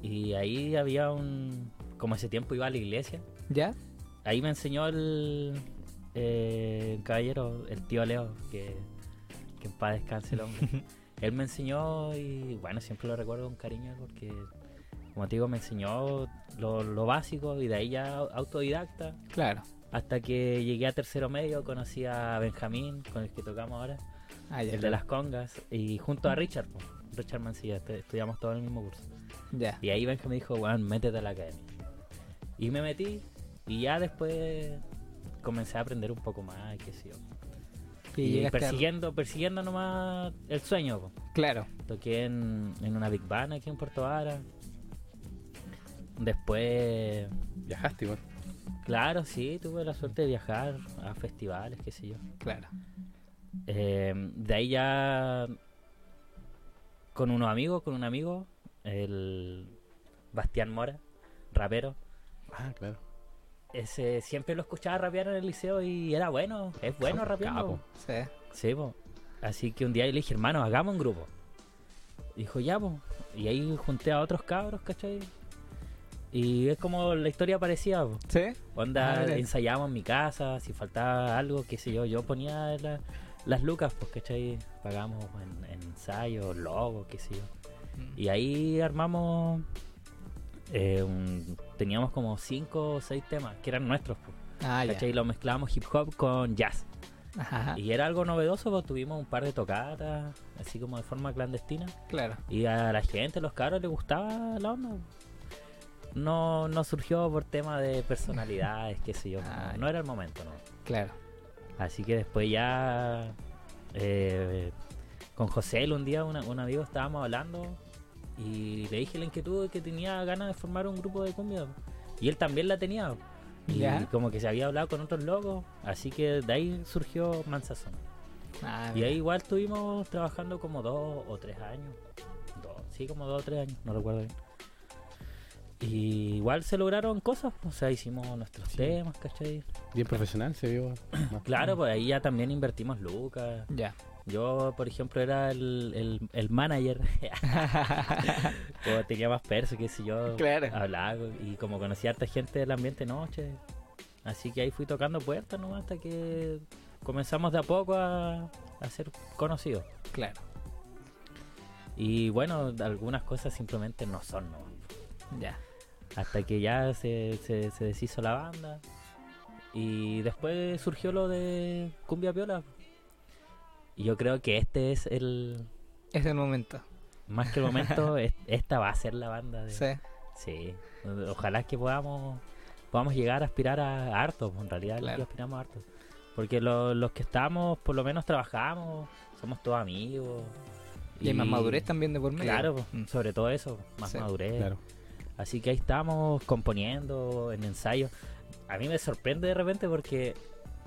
Y ahí había un... Como ese tiempo iba a la iglesia. ¿Ya? Ahí me enseñó el, eh, el caballero, el tío Leo, que, que en paz descanse el hombre. Él me enseñó y bueno, siempre lo recuerdo con cariño porque, como te digo, me enseñó lo, lo básico y de ahí ya autodidacta. Claro. Hasta que llegué a tercero medio, conocí a Benjamín, con el que tocamos ahora, Ah, ya. el de las congas, y junto a Richard, Richard Mancilla, est- estudiamos todos en el mismo curso. Ya. Y ahí Benjamín me dijo, bueno, métete a la academia. Y me metí, y ya después comencé a aprender un poco más, qué sé yo. Y, a- persiguiendo, persiguiendo nomás el sueño. po. Claro. Toqué en, en una Big Band aquí en Puerto Vara. Después, Viajaste igual. Claro, sí, tuve la suerte de viajar a festivales, qué sé yo. Claro. Eh, de ahí ya con unos amigos, con un amigo, el Bastián Mora, rapero. Ah, claro. Ese siempre lo escuchaba rapear en el liceo y era bueno, es bueno rapeando. Sí. Sí, po. Así que un día le dije, hermano, hagamos un grupo. Dijo, ya, po. Y ahí junté a otros cabros, ¿cachai? Y es como la historia parecía, po. ¿Sí? Onda, Ah, ensayábamos en mi casa, si faltaba algo, qué sé yo, yo ponía la- las lucas, pues, ¿cachai? Pagamos en, en ensayos, logos, qué sé yo. Y ahí armamos, eh, un- teníamos como cinco o seis temas que eran nuestros, pues, Ah. ¿cachai? Lo mezclábamos hip hop con jazz. Ajá. Y era algo novedoso, pues tuvimos un par de tocatas, así como de forma clandestina. Claro. Y a la gente, los cabros, les gustaba la onda. No, no surgió por tema de personalidades, qué sé yo. Ah, no, no era el momento, ¿no? Claro. Así que después ya eh, con José un día una- un amigo estábamos hablando y le dije la inquietud de que tenía ganas de formar un grupo de cumbia. Y él también la tenía. Y Ya. como que se había hablado con otros locos. Así que de ahí surgió Mansazón. Ah, Y ahí igual estuvimos trabajando como dos o tres años. Dos, sí, como dos o tres años, no recuerdo bien. Y igual se lograron cosas, o sea, hicimos nuestros Sí. temas, ¿cachai? Bien profesional se vio. Claro, pues ahí ya también invertimos lucas. Ya. Yo, por ejemplo, era el, el, el manager. o tenía más perso, qué sé yo. Claro. Hablaba y como conocía a harta gente del ambiente noche. Así que ahí fui tocando puertas nomás hasta que comenzamos de a poco a, a ser conocidos. Claro. Y bueno, algunas cosas simplemente no son, ¿no? Ya. Hasta que ya se, se, se deshizo la banda. Y después surgió lo de Cumbia Piola. Y yo creo que este es el. Es el momento. Más que el momento, es- esta va a ser la banda. De, Sí. sí. Ojalá que podamos podamos llegar a aspirar a, a harto. En realidad, Claro. aspiramos a harto. Porque lo- los que estamos, por lo menos trabajamos, somos todos amigos. Y hay más madurez también de por medio. Claro, pues, Mm. sobre todo eso, más Sí, madurez. Claro. Así que ahí estamos componiendo en ensayo. A mí me sorprende de repente porque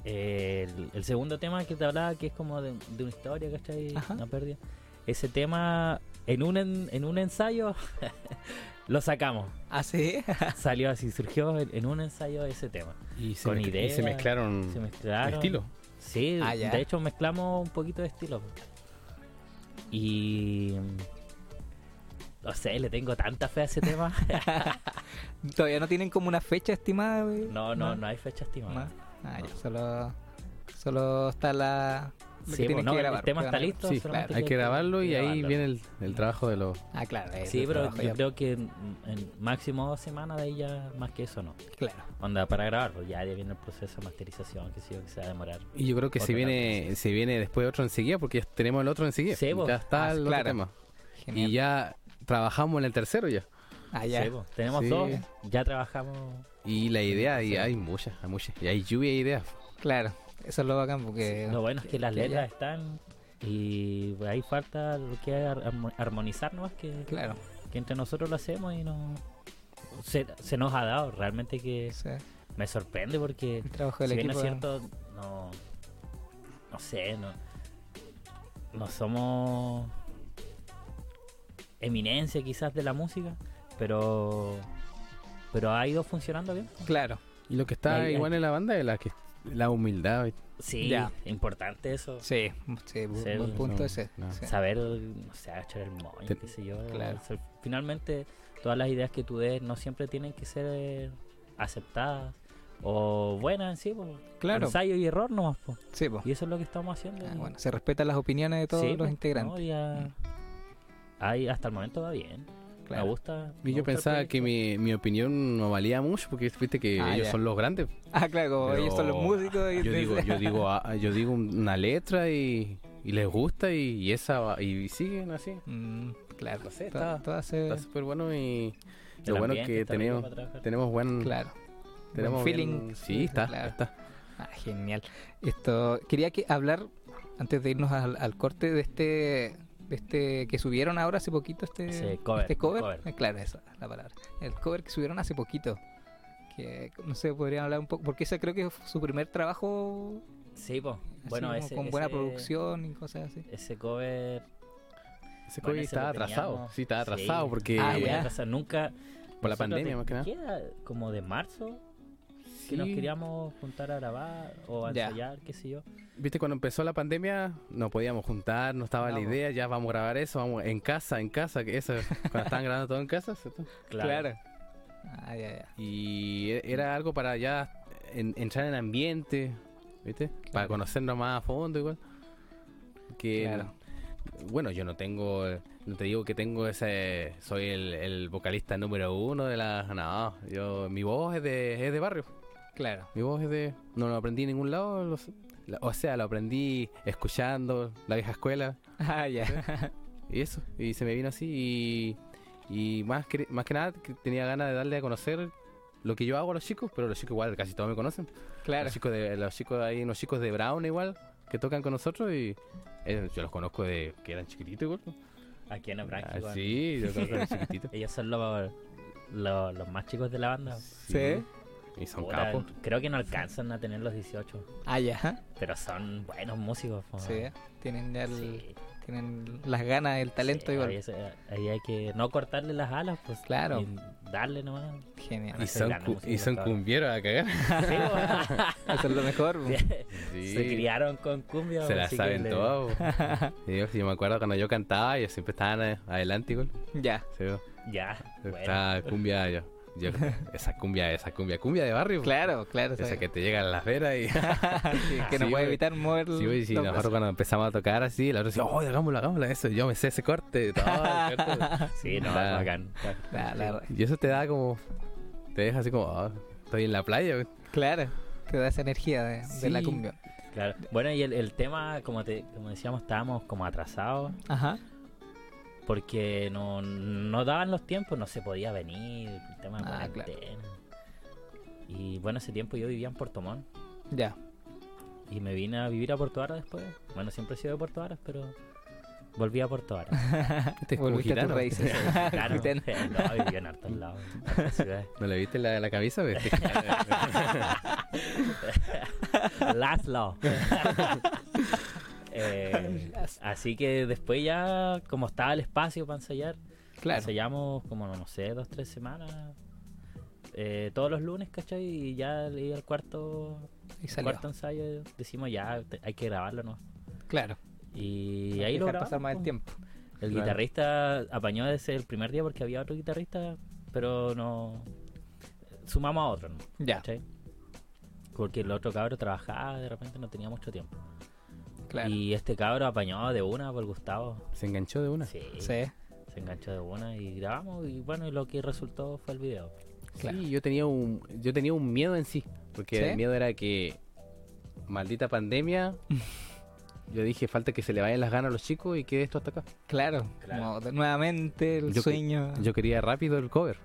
eh, el, el segundo tema que te hablaba, que es como de, de una historia, ¿cachai? Ajá. Una pérdida. Ese tema, en un, en, en un ensayo, lo sacamos. Ah, sí. Salió así, surgió en, en un ensayo ese tema. Y se, Con y ideas, se mezclaron Se mezclaron. estilo. Sí, Ah, de hecho mezclamos un poquito de estilo. Y... No sé, le tengo tanta fe a ese tema. Todavía no tienen como una fecha estimada, güey. No, no, no hay fecha estimada. No. Ah. Solo, solo está la. que Sí, pues, no, que el tema que está listo. Sí, Hay que grabarlo y ahí viene el, el trabajo de los... Ah, claro. es Sí, pero yo ya. creo que en, en máximo dos semanas de ahí ya más que eso no. Claro. Onda para grabar, pues ya, ya viene el proceso de masterización que sí que se va a demorar. Y yo creo que se Otro viene, se viene después otro enseguida porque ya tenemos el otro enseguida. Sí, pues. ya está Ah, el claro. otro tema. Genial. Y ya trabajamos en el tercero ya. Ah, ya. Sí, tenemos Sí. dos, ya trabajamos. Y la idea, y hay muchas, hay muchas. Y hay lluvia de ideas. Claro, eso es lo bacán porque... Lo bueno es que las que letras ya- están y pues, ahí falta lo que es ar- armo- armonizar nomás que, Claro, que entre nosotros lo hacemos y no se, se nos ha dado realmente que sí, me sorprende porque el trabajo del si bien equipo... es cierto no no sé no no somos eminencia quizás de la música pero pero ha ido funcionando bien Claro, Y lo que está Ahí- ahí. igual en la banda es la, que, la humildad. sí Ya. importante eso sí, sí, buen punto no, ese. no. sí. saber, no sé, echar el moño, Te- qué sé yo. Claro. O sea, finalmente, todas las ideas que tú des no siempre tienen que ser eh, aceptadas o buenas en sí, po. Claro, ensayo y error nomás. po. sí, po. Y eso es lo que estamos haciendo. Ah, bueno, se respetan las opiniones de todos Sí, los po, integrantes. no, ya- ahí hasta el momento va bien. Claro. Me gusta. Y me yo pensaba que mi, mi opinión no valía mucho porque viste que Ah, ellos ya. son los grandes. Ah, claro, como ellos son los músicos. Y Yo digo, yo digo, ah, yo digo una letra y, y les gusta y, y esa va- y siguen así. Mm, claro, No sé, está- súper bueno y lo bueno que tenemos para trabajar. tenemos buen Claro. tenemos Buen bien- feeling. sí, está, Claro. está. Ah, genial. Esto quería que hablar antes de irnos al, al corte de este este que subieron ahora hace poquito este Ese cover, este cover. cover. Eh, claro, esa es la palabra. El cover que subieron hace poquito. Que no sé, podrían hablar un poco porque ese creo que fue su primer trabajo Sí, po. así Bueno, ese, con buena ese- producción y cosas así. Ese cover. Ese bueno, COVID ese estaba atrasado, teníamos- sí, estaba sí. atrasado porque Ah, muy ya. atrasado. Nunca. por la pandemia de- más que nada. ¿qué era? Como de marzo que nos queríamos juntar a grabar o a Ya. ensayar, qué sé yo. Viste, cuando empezó la pandemia no podíamos juntar, no estaba la idea, ya vamos a grabar eso, vamos en casa, en casa, que eso, cuando estaban grabando todo en casa. ¿cierto? Ah, ya, ya. Y e- era algo para ya en- entrar en ambiente, ¿viste? Para Claro. conocernos más a fondo igual. Que, Claro. bueno, yo no tengo, no te digo que tengo ese, soy el, el vocalista número uno de la, no, yo, mi voz es de, es de barrio. Claro. Mi voz es de. No lo aprendí en ningún lado. lo sé. La- o sea, lo aprendí escuchando la vieja escuela Ah, ya. y eso. Y se me vino así. Y, y más, que, más que nada que tenía ganas de darle a conocer lo que yo hago a los chicos, pero los chicos igual casi todos me conocen. claro. Los chicos de los chicos hay unos chicos de Brown igual que tocan con nosotros y eh, yo los conozco de que eran chiquititos igual. Aquí en Nebraska. Ah, igual. sí, yo conozco de chiquititos. Ellos son los, los, los más chicos de la banda. Sí. Y son capos. Creo que no alcanzan a tener los 18, Ah, ya. pero son buenos músicos. po. Sí, tienen ya el- Sí. tienen las ganas, el talento Sí, igual. Ahí, es- ahí hay que no cortarle las alas, pues. Claro. y darle nomás. Genial. Y son, cu- y son cumbieros a cagar. Sí. Eso es lo mejor. Sí. Sí. Se criaron con cumbia. Se la así que saben le-. Sí, yo, me acuerdo cuando yo cantaba, ellos siempre estaban eh, adelante igual. ya. Ya. bueno. Estaba cumbia, yo, yo- esa cumbia, esa cumbia, cumbia de barrio. Claro, claro. Esa sí. que te llega a las veras y... Sí, que no Sí, puede evitar mover Sí, güey, sí, los nosotros cuando empezamos a tocar así, la otra decía, oh, hagámoslo, hagámoslo, eso, yo me sé ese corte. todo, el corte. Sí, no, La- bacán. La- la- Y eso te da como, te deja así como, oh, estoy en la playa. güey. claro, te da esa energía de, de la Sí. cumbia. Claro. Bueno, y el, el tema, como, te, como decíamos, estábamos como atrasados Ajá. Porque no, no daban los tiempos, no se podía venir, el tema de Ah, claro. Y bueno, ese tiempo yo vivía en Puerto Montt Ya. y me vine a vivir a Puerto Vara después. Bueno, siempre he sido de Puerto Varas, pero volví a Puerto Varas. Como Volviste a tus raíces. Claro, no, viví en hartos lados. ¿No le viste la, la güey? Laszlo. Eh, así que después ya, como estaba el espacio para ensayar, Claro. ensayamos como, no sé, dos, tres semanas. eh, todos los lunes, ¿cachai? Y ya leí al cuarto, Y salió. cuarto ensayo, decimos ya, te- hay que grabarlo, ¿no? Claro. Y Hay ahí que lo pasar más el po. tiempo. El Claro. guitarrista apañó ese el primer día porque había otro guitarrista, pero no... Sumamos a otro, ¿no? Ya. ¿cachai? Porque el otro cabro trabajaba, de repente no tenía mucho tiempo. Claro. Y este cabro apañó de una por Gustavo. Se enganchó de una. Sí, Sí. se enganchó de una y grabamos y bueno, y lo que resultó fue el video. Claro. Sí, yo tenía un yo tenía un miedo en sí, porque ¿Sí? el miedo era que maldita pandemia yo dije, falta que se le vayan las ganas a los chicos y quede esto hasta acá. Claro, Claro. como de- nuevamente el Yo que- sueño. Yo quería rápido el cover.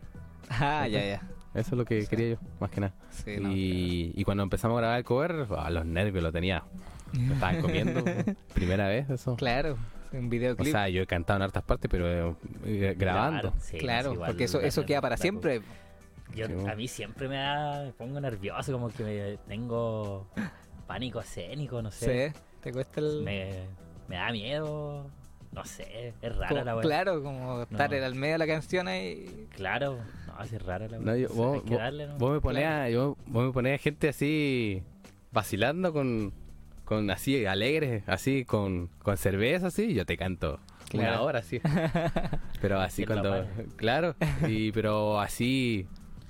Ah, ya, ya. Eso es lo que Sí. quería yo, más que nada. Sí, no, y, y cuando empezamos a grabar el cover, a los nervios lo tenía. Me estaban comiendo. primera vez eso. Claro, un O videoclip. sea, yo he cantado en hartas partes, pero eh, grabando. Claro, sí, claro, igual porque eso, eso queda para la- siempre. Yo, Sí, a mí siempre me da, me pongo nervioso, como que me, tengo pánico escénico, no sé. Sí, te cuesta el. Me, me da miedo, no sé, es rara como- la weá. claro, como estar No. en el medio de la canción ahí. Claro, no, así es rara la No, weá. yo- Sí, vos, hay que vos- darle, ¿no? vos me ponés a, yo- vos me ponés a gente así vacilando con, con así alegres, así con, con cerveza, así, yo te canto una Claro. hora así. Pero así cuando, claro, y pero así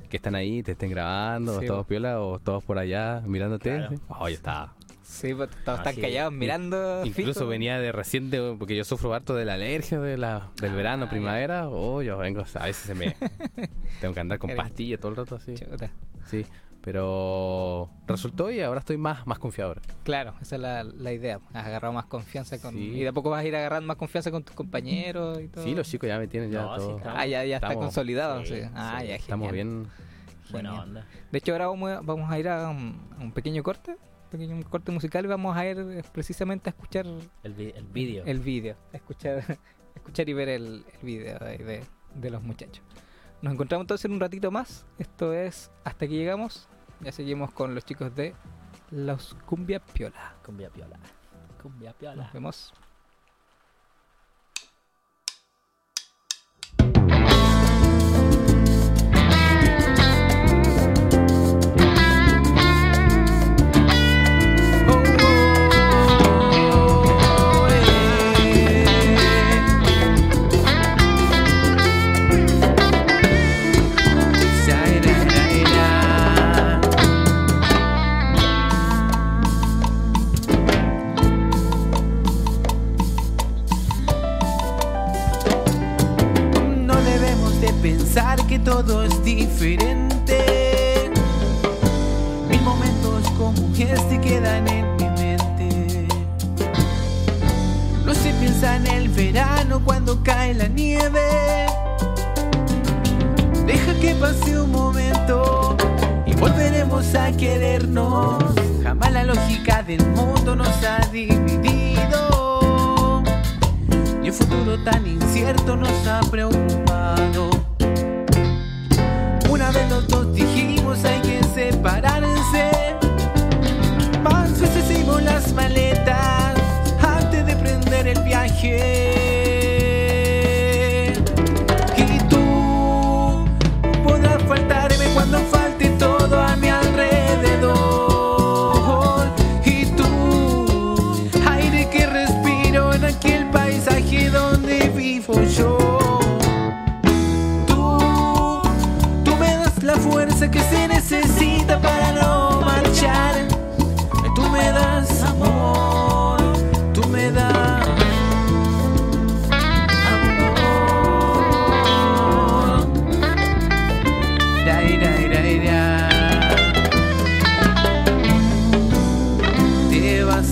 que están ahí, te estén grabando, Sí, todos piola o todos por allá mirándote. Claro. Oh, yo estaba. Sí, pues todos están callados mirando. Incluso fijo. venía de recién de, porque yo sufro harto de la alergia de la, del Ah, verano, primavera. Oh, yo vengo, a veces se me tengo que andar con pastillas todo el rato así. Chuta. Sí, pero resultó y ahora estoy más, más confiado. ahora. Claro, esa es la, la idea. Has agarrado más confianza con. Sí. Y de a poco vas a ir agarrando más confianza con tus compañeros y todo. Sí, los chicos ya me tienen ya No, sí, todo. claro. Ah, ya, ya está consolidado. sí, sí. Ah, sí, ya, Estamos bien. Buena onda. De hecho, ahora vamos a, vamos a ir a un, a un pequeño corte. Un pequeño corte musical y vamos a ir eh, precisamente a escuchar El, vi- el vídeo. el vídeo. a Escuchar, escuchar y ver el, el vídeo de, de- de los muchachos. Nos encontramos entonces en un ratito más. Esto es Hasta que llegamos. Ya seguimos con los chicos de Los Cumbia Piola. Cumbia piola. Cumbia piola. Nos vemos.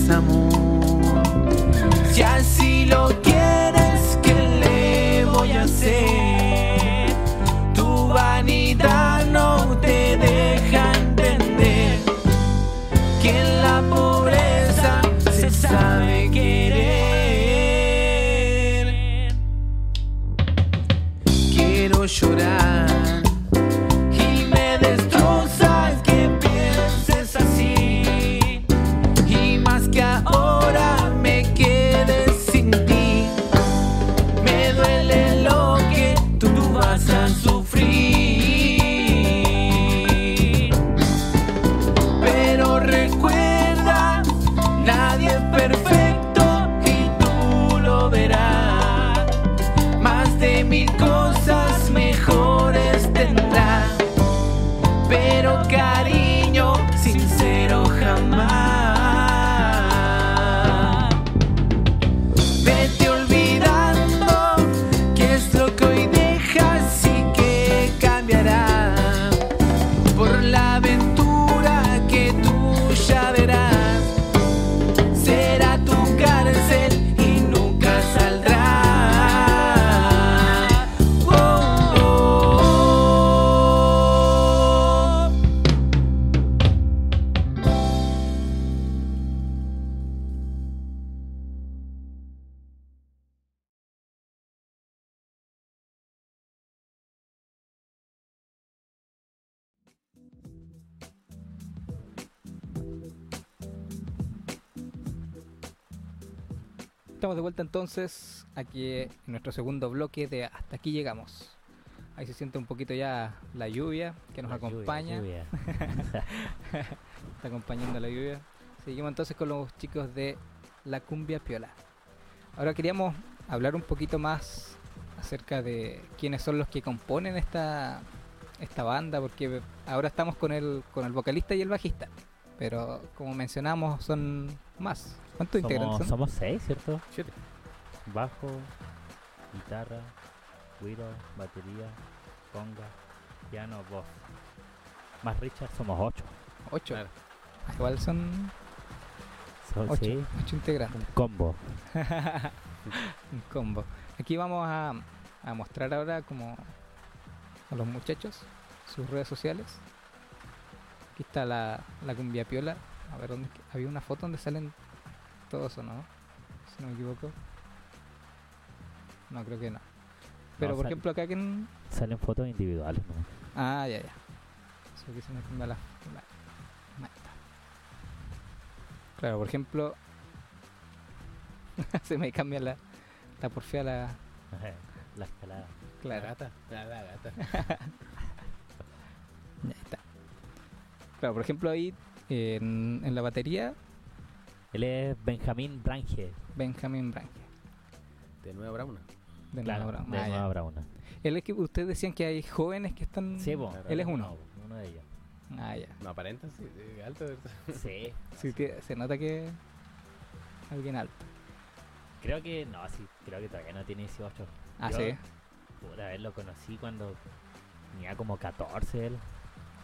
Amor. Si así lo quieres, estamos de vuelta entonces aquí en nuestro segundo bloque de Hasta aquí llegamos. Ahí se siente un poquito ya la lluvia que nos La lluvia, acompaña. lluvia. Está acompañando la lluvia. Seguimos entonces con los chicos de La Cumbia Piola. Ahora queríamos hablar un poquito más acerca de quiénes son los que componen esta, esta banda, porque ahora estamos con el, con el vocalista y el bajista. Pero como mencionamos, son más. ¿Cuántos integrantes Somos, son? somos seis, ¿cierto? Siete. Bajo, guitarra, güiro, batería, conga, piano, voz. Más Richard somos ocho. Ocho. Claro. Igual son So- ocho, sí, ocho integrantes. un combo. un combo. Aquí vamos a, a mostrar ahora como a los muchachos sus redes sociales. Aquí está la, la cumbia piola. A ver, ¿dónde es que- había una foto donde salen todos o no? Si no me equivoco. No, creo que no. Pero No, por sal- ejemplo acá que en... Salen fotos individuales, ¿no? Ah, ya, ya. Eso que se me cambia la... la-. Claro, por ejemplo... se me cambia la... La porfía la... La escalada. La Claro. gata. La, la gata. Ya está. Claro, por ejemplo ahí en, en la batería, Él es Benjamín Brange. Benjamin Branque. De Nueva Brauna. De Claro, Nueva Brauna. de Ah. Nueva Brauna. Él es que ustedes decían que hay jóvenes que están... Sí. Claro. Él es uno. Uno de ellos. Ah, ya. No aparenta, sí. de alto, ¿verdad? Sí. Se nota que alguien alto. Creo que, no, sí, creo que todavía no tiene 18. Ah, Yo, sí. Puta, a ver, lo conocí cuando tenía como 14 él.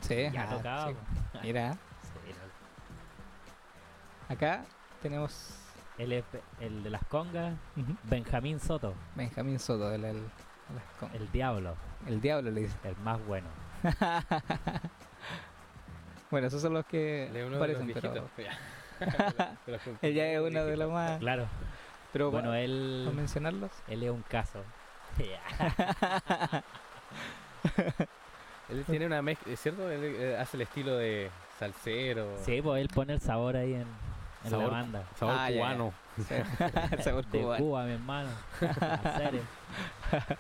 Sí. Ya ah, tocaba. sí. Mira, Sí, no. acá tenemos es el de las congas, ujú, Benjamín Soto, Benjamín Soto, el, el, el- el diablo, el diablo le dice. el más bueno. bueno, esos son los que de los parecen, pero. De los él ya es uno de los más... Claro. Pero Bueno, para él, mencionarlos. él es un caso. Él tiene una mezcla, ¿es cierto? Él eh, hace el estilo de salsero. sí, pues él pone el sabor ahí en, en la Sabor. banda. Sabor Ah, cubano. Sí. El sabor De cubano. Cuba, mi hermano. En serio.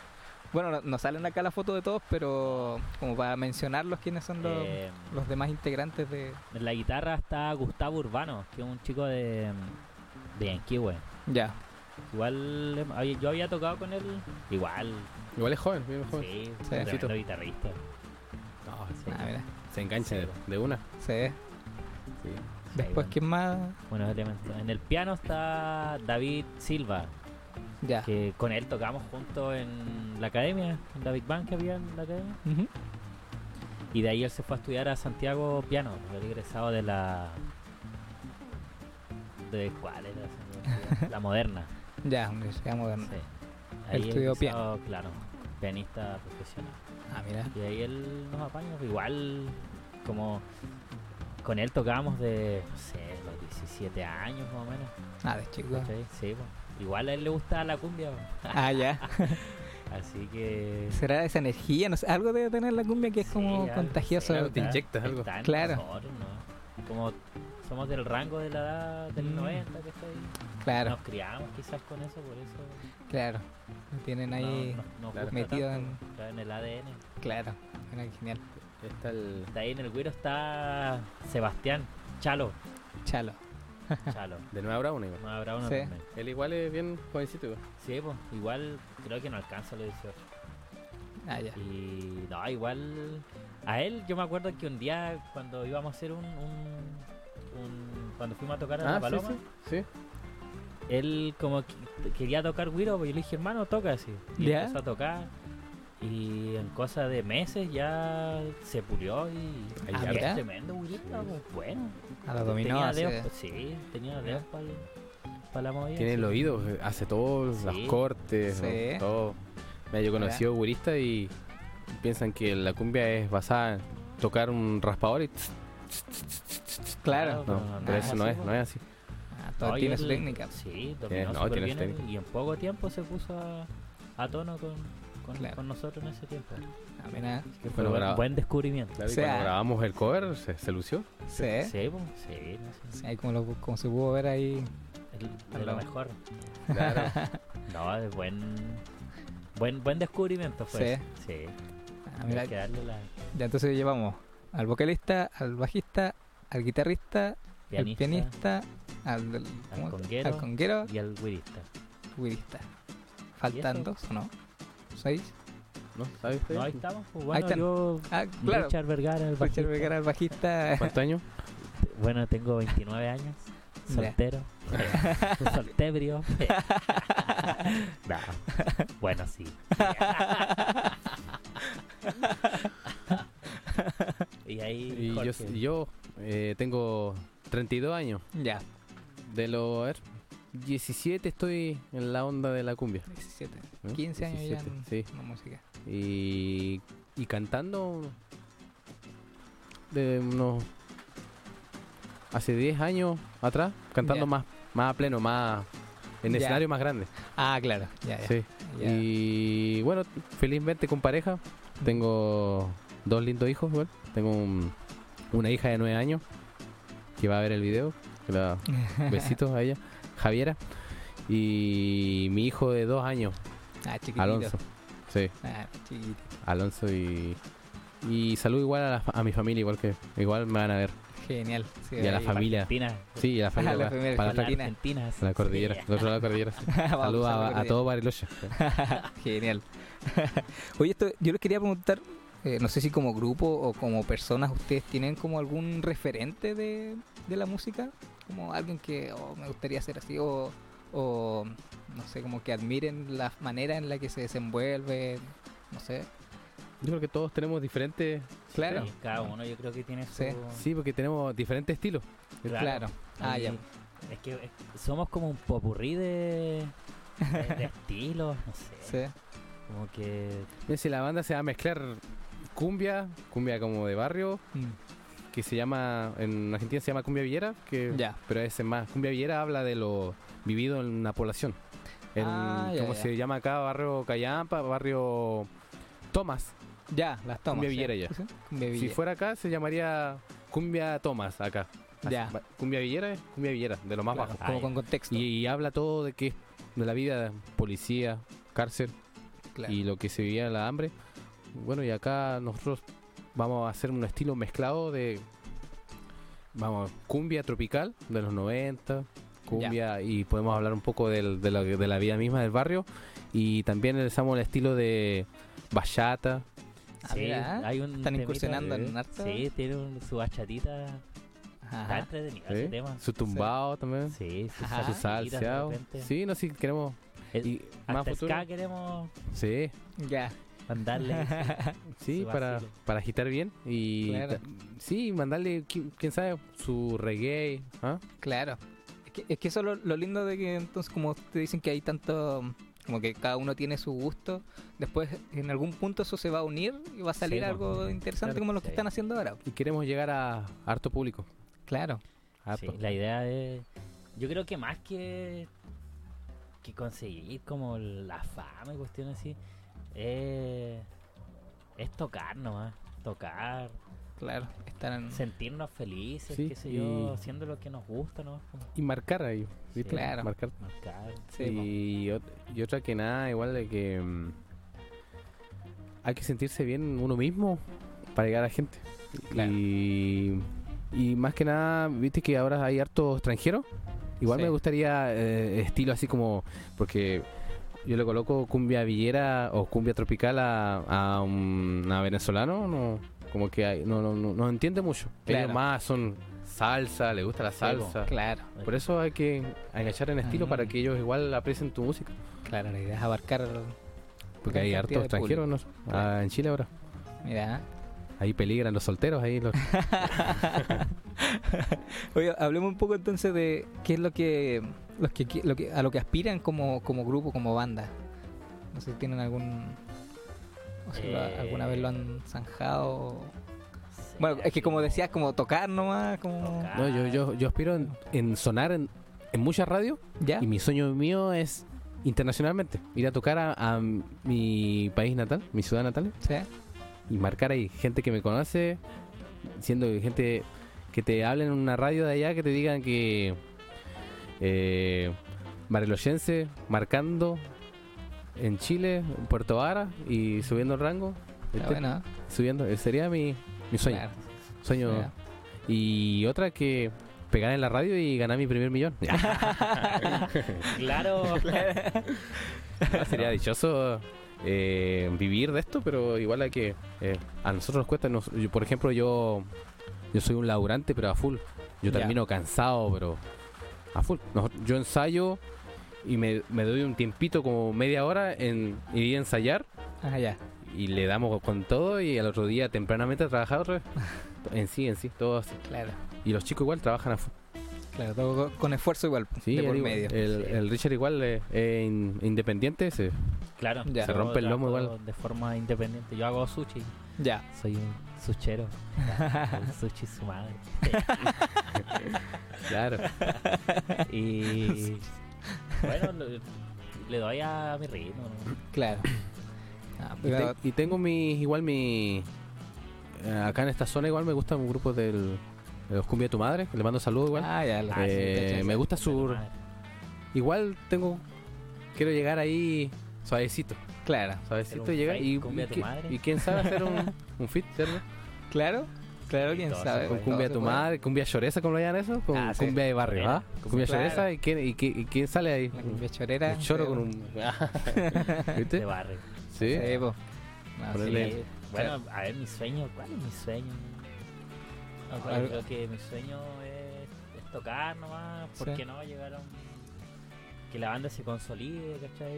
Bueno, no, no salen acá la foto de todos, pero como para mencionarlos quiénes son los, Eh, los demás integrantes de... en la guitarra está Gustavo Urbano, que es un chico de, de Yanquihue. Ya. Igual yo había tocado con él. Igual, Igual es joven, bien joven. sí, Sí. tremendo guitarrista. No, Sí. Ah, mira. se engancha Sí. de, de una. Ve. Sí. Después, bueno. ¿quién más? Buenos elementos. En el piano está David Silva, Ya. que con él tocamos juntos en la academia, en la Big Bang que había en la academia. Y de ahí él se fue a estudiar a Santiago piano, el egresado de la. ¿De cuál era? La moderna. Ya, Universidad Moderna. Sí. Él estudió egresado, Claro, pianista profesional. Ah, mira. Y ahí él nos apaña. Igual, como con él tocábamos de, no sé, los 17 años más o menos. Ah, de chico. ¿cachai? Sí, pues. Igual a él le gusta la cumbia. pues. Ah, ya. Así que. ¿Será esa energía? No sé, algo debe tener la cumbia que es Sí, como algo, contagioso. sí, Algo te inyectas algo. Claro. nosotros, ¿no? Como somos del rango de la edad del Mm. 90, que está ahí. Claro, Nos criamos quizás con eso, por eso. claro. Lo tienen ahí. no, no, nos claro. gusta Metido tanto, en- está en el ADN. Claro. Qué genial. Está el. De ahí en el güiro está Sebastián Chalo. Chalo. Chalo. De Nueva Brauna, igual. Habrá uno Sí. también. Él igual es bien jovencito, igual. Sí, pues, igual creo que no alcanza los 18. Ah, ya. Y no, igual a él yo me acuerdo que un día cuando íbamos a hacer un, un- un- cuando fuimos a tocar a la Ah, sí, Paloma, sí. Sí. él como que quería tocar güiro, pues yo le dije, hermano, toca así. Y ¿Ya? empezó a tocar. Y en cosa de meses ya se pulió y Ah, ya. es tremendo pues, bueno. A la dominó. tenía dedos, sí, tenía dedos para la movida. Tiene el oído, eh, hace todos Sí. los cortes, Sí. ¿no? todo. Mira, yo conocí a guristas y piensan que la cumbia es basada en tocar un raspador y tss, Claro. no, no, pero eso no es, no es así. Ah, todo y tiene su técnica. Sí, dominó no, tiene bien técnica. y en poco tiempo se puso a, a tono con, con, Claro. con nosotros en ese tiempo. Ah, mira. Que fue Bueno, buen, graba- buen descubrimiento. Claro, y O sea- cuando grabamos el cover se, se lució. Sí. Sí, pues, sí, no sé. Sí, ahí como, lo- como se pudo ver ahí El- de lo mejor. Claro. No, es buen. Buen, buen descubrimiento fue. Sí. Sí. Ah, mira, que darle la ya entonces llevamos al vocalista, al bajista, al guitarrista, al pianista pianista, al, conguero. al conguero, y al guirista. Faltan dos, ¿o no? ¿Seis? ¿No? ¿Sabes? No, ahí estamos. Pues Ahí bueno, están. yo. Ah, claro. Richard Vergara, el Richard bajista. Vergara, el bajista. ¿Cuántos años? Bueno, tengo 29 años. Soltero. Soltebrio. no. Bueno, sí. y ahí. Y yo, yo eh, tengo 32 años. ya, De los, a ver, 17 estoy en la onda de la cumbia. 17. ¿eh? 15 años ya 17, en, Sí. la música. Y, y cantando de unos... Hace 10 años atrás, cantando Ya. más, más a pleno, más... En Ya. escenario más grande. Ah, claro, ya, ya. Sí. ya. Y bueno, felizmente con pareja. Tengo dos lindos hijos, igual. Tengo un- una hija de nueve años que va a ver el video. que la- besitos a ella, Javiera. Y mi hijo de dos años, ah, chiquitito. Alonso. Sí, Ah, chiquitito. Alonso y... Y salud igual a, la a mi familia, igual que igual me van a ver. Genial. Sí, Y a la familia. Argentina. Sí, y a la familia la para, familia para la Argentina. Argentina. la cordillera. Sí. otro lado de la cordillera. Saludos a a, todo Bariloche. Genial. Oye, esto, yo les quería preguntar, eh, no sé si como grupo o como personas, ¿ustedes tienen como algún referente de, de la música? Como alguien que oh, me gustaría ser así o, o, no sé, como que admiren la manera en la que se desenvuelve, no sé. Yo creo que todos tenemos diferentes... Claro. Sí, cada uno yo creo que tiene su... Sí. Porque tenemos diferentes estilos. Claro. Ah, Y ya. Es que somos como un popurrí de, de, de estilos, no sé. Sí. Como que... Si la banda se va a mezclar cumbia, cumbia como de barrio, Mm, que se llama, en Argentina se llama cumbia villera, que, Ya. pero ese más, cumbia villera habla de lo vivido en una población. En, Ah, como se llama acá, barrio Callampa, barrio Tomás. Ya, las tomas. Cumbia villera ya. Si fuera acá, se llamaría cumbia Tomás acá. Así, Ya. Cumbia villera es cumbia villera, de lo más Claro, bajo. como con contexto. Y, y habla todo de que de la vida, policía, cárcel, Claro. y lo que se vivía la hambre. Bueno, y acá nosotros vamos a hacer un estilo mezclado de, vamos, cumbia tropical de los 90, cumbia, y podemos hablar un poco del- de, la, de la vida misma del barrio, y también le usamos el estilo de bachata, Ah, sí, mira, hay un Están incursionando de- en harto. Sí, tiene un- su bachatita. Está Ajá. entretenido ¿sí? ese tema. su tumbado también, Sí, su, Ajá. su salseado. Sí, no sé si queremos... El- y más hasta futuro. ska queremos Sí, Ya. Mandarle. sí, para, para agitar bien y Claro. sí, mandarle, qui- quién sabe, su reggae, ¿ah? Claro. Es que, es que eso es lo, lo lindo de que entonces como te dicen que hay tanto, como que cada uno tiene su gusto, después en algún punto eso se va a unir y va a salir Sí, algo interesante Claro. como lo que Sí. están haciendo ahora. y queremos llegar a harto público. Claro. Harto. Sí, la idea es. Yo creo que más que. que conseguir como la fama y cuestiones así. Es. es tocar nomás. Tocar. Claro. Están Sentirnos felices, Sí, qué sé yo, y- haciendo lo que nos gusta nomás. Y marcar ahí, ¿viste? Claro. Marcar. Marcar. Sí, y, ot- y otra que nada, igual de que mm, hay que sentirse bien uno mismo para llegar a la gente. Claro. Y, y más que nada, viste que ahora hay harto extranjero. Igual Sí. me gustaría eh, estilo así como, porque yo le coloco cumbia villera o cumbia tropical a, a un a venezolano, no, como que hay- no, no, no, no entiende mucho. Claro. Ellos más son salsa, le gusta la salsa. Claro. Por eso hay que agachar en estilo Ah. para que ellos igual aprecien tu música. Claro, la idea es abarcar. Porque hay hartos extranjeros. Ah, en Chile ahora. Mira. Ahí peligran los solteros. ahí los... Oye, hablemos un poco entonces de qué es lo que, los que, lo que a lo que aspiran como, como grupo, como banda. No sé si tienen algún. O si Eh, alguna vez lo han zanjado. Sí, Bueno, es que como decías, como tocar nomás, como. Tocar. No, yo, yo, yo aspiro en, en sonar en, en muchas radios ¿Ya? y mi sueño mío es internacionalmente. Ir a tocar a, a mi país natal, mi ciudad natal ¿Sí? y marcar ahí gente que me conoce, siendo gente que te hablen en una radio de allá, que te digan que Eh, marcando en Chile, en Puerto Vara y subiendo el rango. Buena, Subiendo, ese sería mi, mi sueño. Claro. sueño. Y otra que pegar en la radio y ganar mi primer millón. Claro. No, sería dichoso eh, vivir de esto, pero igual hay que. eh, a nosotros nos cuesta. nos- yo, por ejemplo, yo yo soy un laburante, pero a full. Yo termino cansado, pero a full. Yo ensayo y me, me doy un tiempito, como media hora, en ir a ensayar Ah, ya. y le damos con todo. Y al otro día, tempranamente, a trabajar otra vez. En sí, en sí, todo así. Claro. Y los chicos igual trabajan a full. Claro, todo con- esfuerzo igual. Sí, de por medio. El, Sí. el Richard igual eh, es in- independiente. Se, Claro. Ya. Se rompe el lomo igual. De forma independiente. Yo hago sushi. Ya. Soy un suchero. el sushi su madre. claro. Y bueno, le, le doy a mi ritmo. ¿no? Claro. Ah, Y, te- y tengo mi, igual mi... eh, acá en esta zona igual me gusta un grupo del, de los Cumbia de tu Madre, le mando saludos igual. Ah, ya. la- Ah, sí, Eh, caché, me gusta su- madre. Igual tengo... Quiero llegar ahí suavecito, Claro. suavecito fight, y, y, de que- y quién sabe hacer un, un fit, ¿cierto? Claro. Claro, quién sabe. Con cumbia de tu madre, cumbia choreza, como lo llaman eso, con Ah, sí. cumbia de barrio. ¿ah? Cumbia Claro. choreza, ¿y quién, y, quién sale ahí? La cumbia chorera. Un choro con un... De ¿Viste? barrio. Sí. Sí, po. No, Ponerle- sí. Bueno, a ver, mi sueño, ¿cuál es mi sueño? No, creo que mi sueño es, es tocar nomás, ¿por Sí. qué no llegar a un... que la banda se consolide, ¿cachai?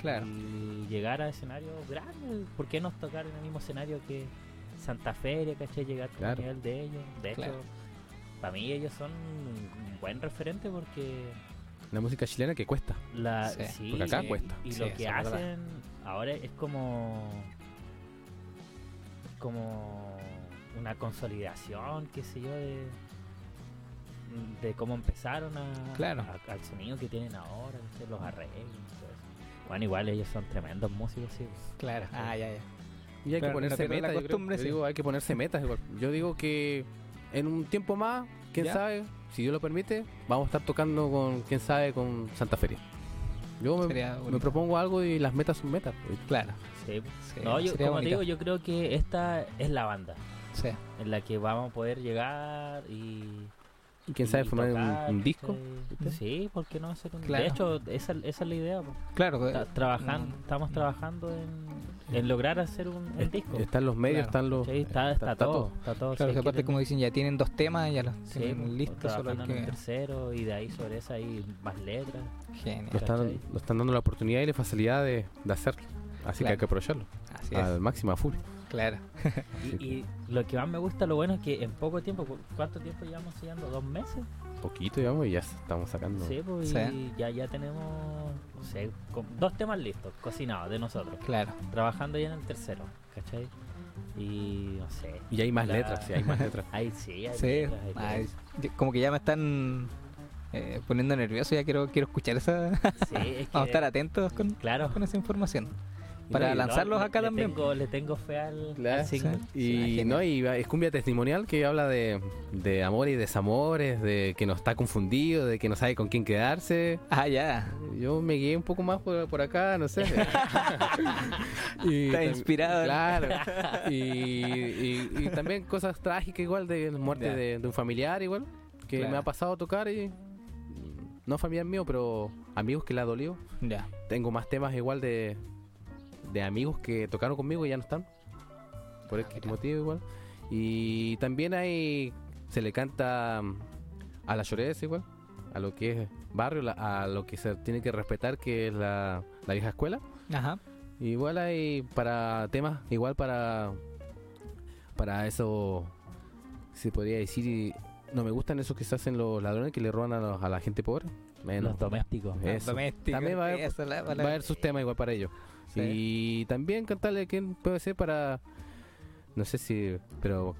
Claro. Y llegar a escenarios grandes, ¿por qué no tocar en el mismo escenario que Santa Feria, ¿cachai? Llegar con Claro. el nivel de ellos. De hecho, para mí ellos son un buen referente porque La música chilena que cuesta. la, Sí, sí, porque acá y- cuesta. Y Sí, lo que verdad. hacen ahora es como como una consolidación, qué sé yo, de, de cómo empezaron a, Claro. a- al sonido que tienen ahora, ¿viste? los arreglos. Bueno, igual ellos son tremendos músicos, sí. Claro. Ah, ya, ya. Y hay Pero que ponerse metas. yo creo. costumbre, Yo sí. digo, hay que ponerse metas. igual. Yo digo que en un tiempo más, quién Ya. sabe, si Dios lo permite, vamos a estar tocando con, quién sabe, con Santa Feria. Yo me, propongo algo y las metas son metas. pues. Claro. Sí. Sí, No, yo, como te bonito. digo, yo creo que esta es la banda Sí. en la que vamos a poder llegar y Y quién sabe formar un, tocar, un disco. ¿cachai? Sí, ¿por qué no hacer un Claro. De hecho, esa, esa es la idea. po. Claro. Ta- eh, trabajando, mm, estamos trabajando en, en lograr hacer un, un Es- disco. Están los medios, Claro. están los. Sí, está, está, todo, está todo. Claro, sí, que aparte, tener- como dicen, ya tienen dos temas, ya los sí, tienen pues, listos, solo hay trabajando en un que... tercero y de ahí sobre esa hay más letras. Genial. Lo están, lo están dando la oportunidad y la facilidad de, de hacerlo. Así que hay que aprovecharlo. Así es. Al máximo, a full. Claro. Y, y lo que más me gusta, lo bueno es que en poco tiempo, ¿cu- ¿cuánto tiempo llevamos ensayando? ¿Dos meses? Poquito, digamos, y ya estamos sacando. Sí, pues Sí. y ya, ya tenemos, no sé, con- dos temas listos, cocinados de nosotros. Claro. Trabajando ya en el tercero, ¿cachai? Y no sé. Y hay más La- letras, sí, hay más letras. Ahí sí, hay Sí. letras, hay Ay, letras. yo- como que ya me están eh, poniendo nervioso, ya quiero quiero escuchar esa... Sí, es que, Vamos a estar atentos con, Claro. con esa información. Para no, lanzarlos acá le también. Tengo, le tengo fe al, Claro, al single. sí. Y no, y es cumbia testimonial que habla de, de amor y desamores, de que no está confundido, de que no sabe con quién quedarse. Ah, ya. Yo me guié un poco más por, por acá, no sé. y Está inspirado. Claro. y, y- y también cosas trágicas igual de la muerte de, de un familiar igual, que Claro. me ha pasado a tocar y no familiar mío, pero amigos que le ha dolido. Ya. Tengo más temas igual de, de amigos que tocaron conmigo y ya no están. Por Ah, motivo igual. Y también hay. Se le canta mm, a la lloreza igual. A lo que es barrio, la- a lo que se tiene que respetar, que es la, la vieja escuela. Ajá. Igual hay para temas, igual para. Para eso. Se podría decir. y No me gustan esos que se hacen los ladrones que le roban a, los- a la gente pobre. Menos. Los domésticos. Eso. También va a haber- Va a haber sus temas igual para ellos. Sí. Y también cantarle quién puede ser para. No sé si. Pero.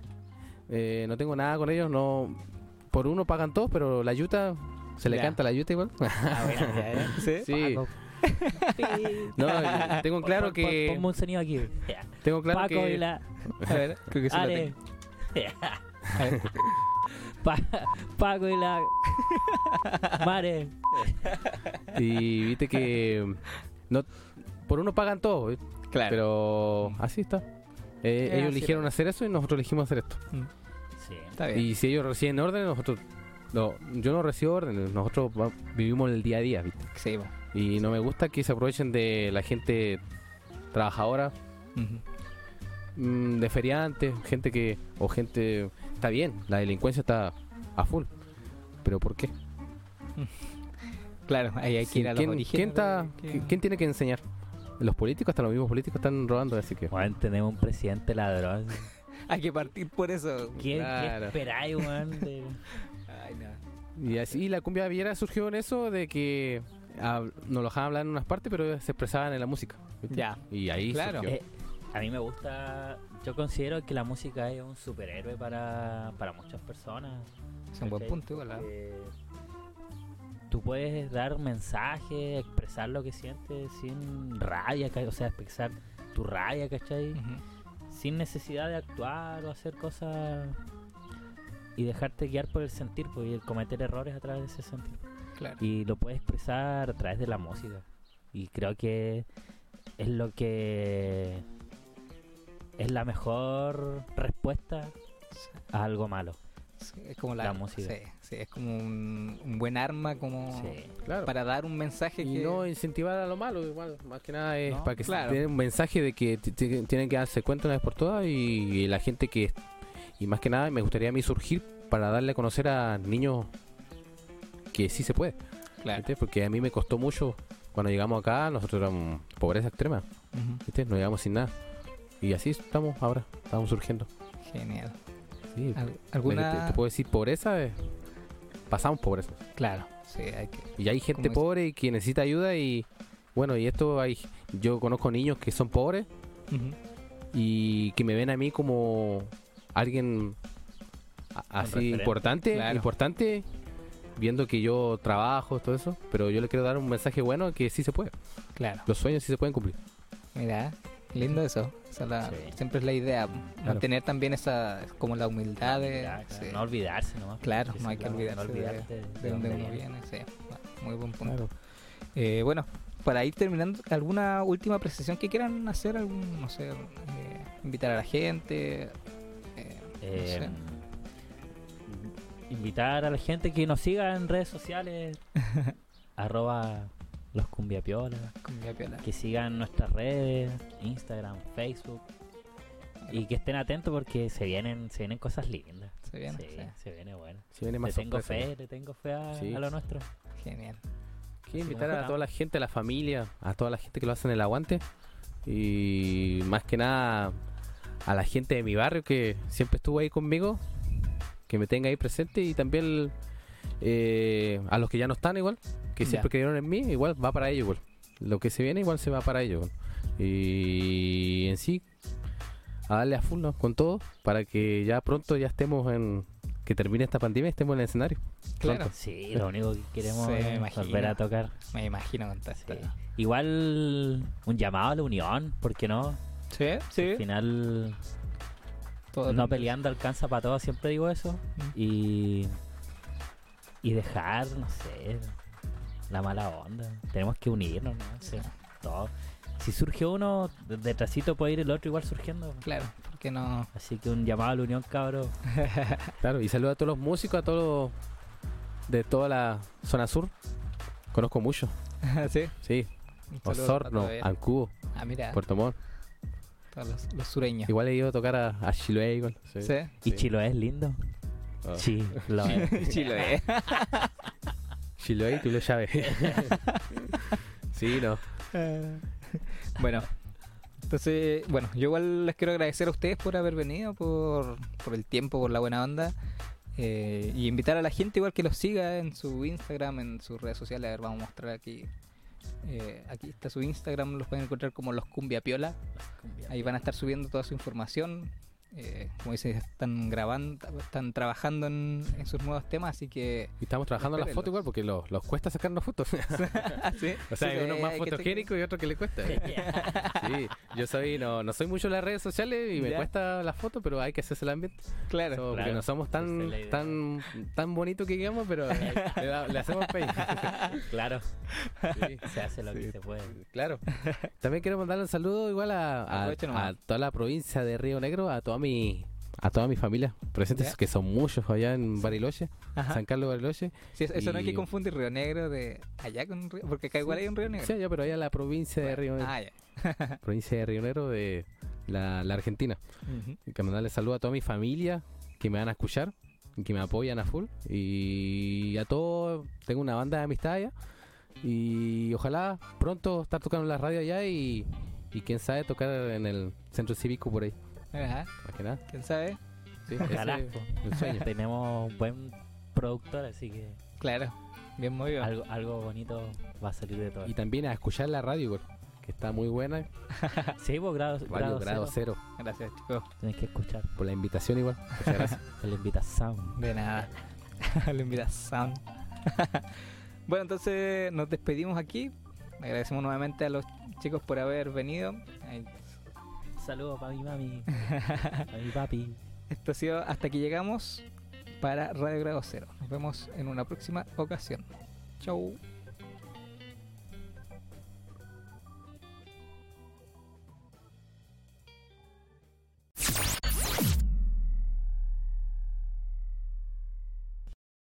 eh, no tengo nada con ellos. no Por uno pagan todos, pero la yuta. Se le Ya. canta la yuta igual. Ah, bueno, ya, ya. ¿Sí? sí. Paco. No, tengo claro que. Ponme un sonido aquí. Tengo claro Paco que. y la... A ver, creo que sí lo tengo. A ver. Pa- Paco y la. Mare. Y viste que no por uno pagan todo, ¿eh? Claro. pero así está. Eh, Es ellos así, eligieron hacer eso y nosotros elegimos hacer esto. Sí. Está bien. Y si ellos reciben órdenes, nosotros... No, yo no recibo órdenes, nosotros va- vivimos el día a día, ¿viste? Sí, po. Y no me gusta que se aprovechen de la gente trabajadora, mm, de feriantes, gente que... O gente... Está bien, la delincuencia está a full. Pero ¿por qué? Claro, ahí hay que Sí, ir a los ¿quién, quién quién tiene que enseñar? Los políticos, hasta los mismos políticos están robando, así que... Weón, tenemos un presidente ladrón. Hay que partir por eso. ¿Qué, qué Claro. esperáis, weón? de- Ay, no. Y así la cumbia villera surgió en eso de que nos lo dejaban hablar en unas partes, pero se expresaban en la música. ¿viste? Ya. Y ahí Claro. surgió. Eh, a mí me gusta. Yo considero que la música es un superhéroe para, para muchas personas. Es un buen punto, igual. Tú puedes dar mensajes, expresar lo que sientes sin rabia, o sea, expresar tu rabia, ¿cachai? Ujú. Sin necesidad de actuar o hacer cosas y dejarte guiar por el sentir, pues, y el cometer errores a través de ese sentir. Claro. Y lo puedes expresar a través de la música. Y creo que es lo que es la mejor respuesta a algo malo. Es como la, la música. Sí, sí, es como un, un buen arma como Sí. Claro. para dar un mensaje y que no incentivar a lo malo, igual, más que nada es No, para que se claro. den un mensaje de que tienen que darse cuenta una vez por todas y, y la gente que y más que nada me gustaría a mí surgir para darle a conocer a niños que sí se puede, claro. ¿viste? porque a mí me costó mucho cuando llegamos acá, nosotros éramos pobreza extrema. ¿viste? no llegamos sin nada y así estamos ahora, estamos surgiendo. Genial. Sí, Te, ¿Alguna? te puedo decir pobreza, eh, pasamos pobreza. Claro, sí, hay que. Y hay gente es- pobre y que necesita ayuda y bueno, y esto hay yo conozco niños que son pobres y que me ven a mí como alguien así importante, Claro. importante viendo que yo trabajo, todo eso, pero yo le quiero dar un mensaje bueno que sí se puede. Claro. Los sueños sí se pueden cumplir. Mira, lindo eso. Esa es la- Sí. Siempre es la idea. Mantener también esa, como la humildad de. Sí. No olvidarse nomás. Claro, no hay que olvidarse de- olvidarte de dónde uno viene. Sí, muy buen punto. Claro. Eh, bueno, para ir terminando, ¿alguna última apreciación que quieran hacer? Algún, no sé, eh, invitar a la gente. eh, no sé. Invitar a la gente que nos siga en redes sociales. arroba los mi piola. Que sigan nuestras redes, Instagram, Facebook. Y que estén atentos porque se vienen, se vienen cosas lindas. Se viene, sí, sí. se viene bueno. Si viene Le más tengo sorpresa, fe, le tengo fe a, Sí. a lo nuestro. Genial. Quiero invitar a toda la gente, a la familia, a toda la gente que lo hace en el aguante y más que nada a la gente de mi barrio que siempre estuvo ahí conmigo, que me tenga ahí presente y también eh, a los que ya no están igual, que Ya. siempre creyeron en mí, igual va para ellos igual. Lo que se viene igual se va para ellos. igual. Y en sí, a darle a full ¿no? con todo para que ya pronto ya estemos en... Que termine esta pandemia y estemos en el escenario. Claro. Pronto. Sí, lo único que queremos Sí, es imagino. volver a tocar. Me imagino Sí. Igual un llamado a la unión, ¿por qué no? Sí, sí. Al final Todo no peleando alcanza para todo, siempre digo eso. Mm. Y, y dejar, no sé, la mala onda. Tenemos que unirnos, ¿no? Sí, todo. Si surge uno, de- detrásito puede ir el otro igual surgiendo. Claro, porque no. Así que un llamado a la unión, cabros. Claro, y saludo a todos los músicos, a todos los de toda la zona sur. Conozco mucho, sí. sí. Osorno, ellos. Ancubo, Ah, mira, Puerto Montt. todos los, los sureños. Igual he ido a tocar a, a Chiloé igual. Sí. Sí. ¿Y Chiloé es lindo? Sí, lo es. Chile. Chiloé tú lo sabes. sí, no. bueno, entonces, bueno, yo igual les quiero agradecer a ustedes por haber venido, por, por el tiempo, por la buena onda. eh, y invitar a la gente igual que los siga en su Instagram, en sus redes sociales. A ver, vamos a mostrar aquí. eh, aquí está su Instagram, los pueden encontrar como los Cumbia Piola. Ahí van a estar subiendo toda su información. Eh, como dice, están grabando, están trabajando en, en sus nuevos temas, así que... Y estamos trabajando las fotos igual porque los, los cuesta sacarnos fotos. ¿Ah, sí? o sea, Sí, hay uno más fotogénico y otro que le cuesta. sí, yo soy, no, no soy mucho en las redes sociales y me Ya. cuesta las fotos, pero hay que hacerse el ambiente. Claro. So, Porque no somos tan, tan, tan bonitos que digamos, pero le, da- le hacemos peña. Claro, Sí. se hace lo Sí. que se puede. Claro. También quiero mandarle un saludo igual a, a toda la provincia de Río Negro, a toda mi a toda mi familia presentes, Ya. que son muchos allá en Bariloche, Ajá. San Carlos Bariloche. Sí, eso no hay que confundir Río Negro de allá con Río, porque acá igual hay un Río Negro. Sí, allá, pero allá la provincia de Río Negro. Ah, ya. Provincia de Río Negro de la, la Argentina. Y que mandarle saludo a toda mi familia que me van a escuchar y que me apoyan a full. Y a todos, tengo una banda de amistad allá. Y ojalá pronto estar tocando en la radio allá y, y quién sabe tocar en el centro cívico por ahí. Ajá. Nada. ¿Quién sabe? Sí, Ojalá, sueño. Tenemos un buen productor, así que Claro. Bien movido. algo, algo bonito va a salir de todo. Y también a escuchar la radio, igual, que está muy buena. Sí, vos grado, Radio grado, Grado cero, Cero. Gracias, chicos. Tienes que escuchar. Por la invitación igual. Muchas gracias. Te lo invitación. De nada. Lo invitación. bueno, entonces nos despedimos aquí. Agradecemos nuevamente a los chicos por haber venido. Ay, Saludos para mi mami, para mi papi. Esto ha sido hasta aquí llegamos para Radio Grado Cero. Nos vemos en una próxima ocasión. Chau.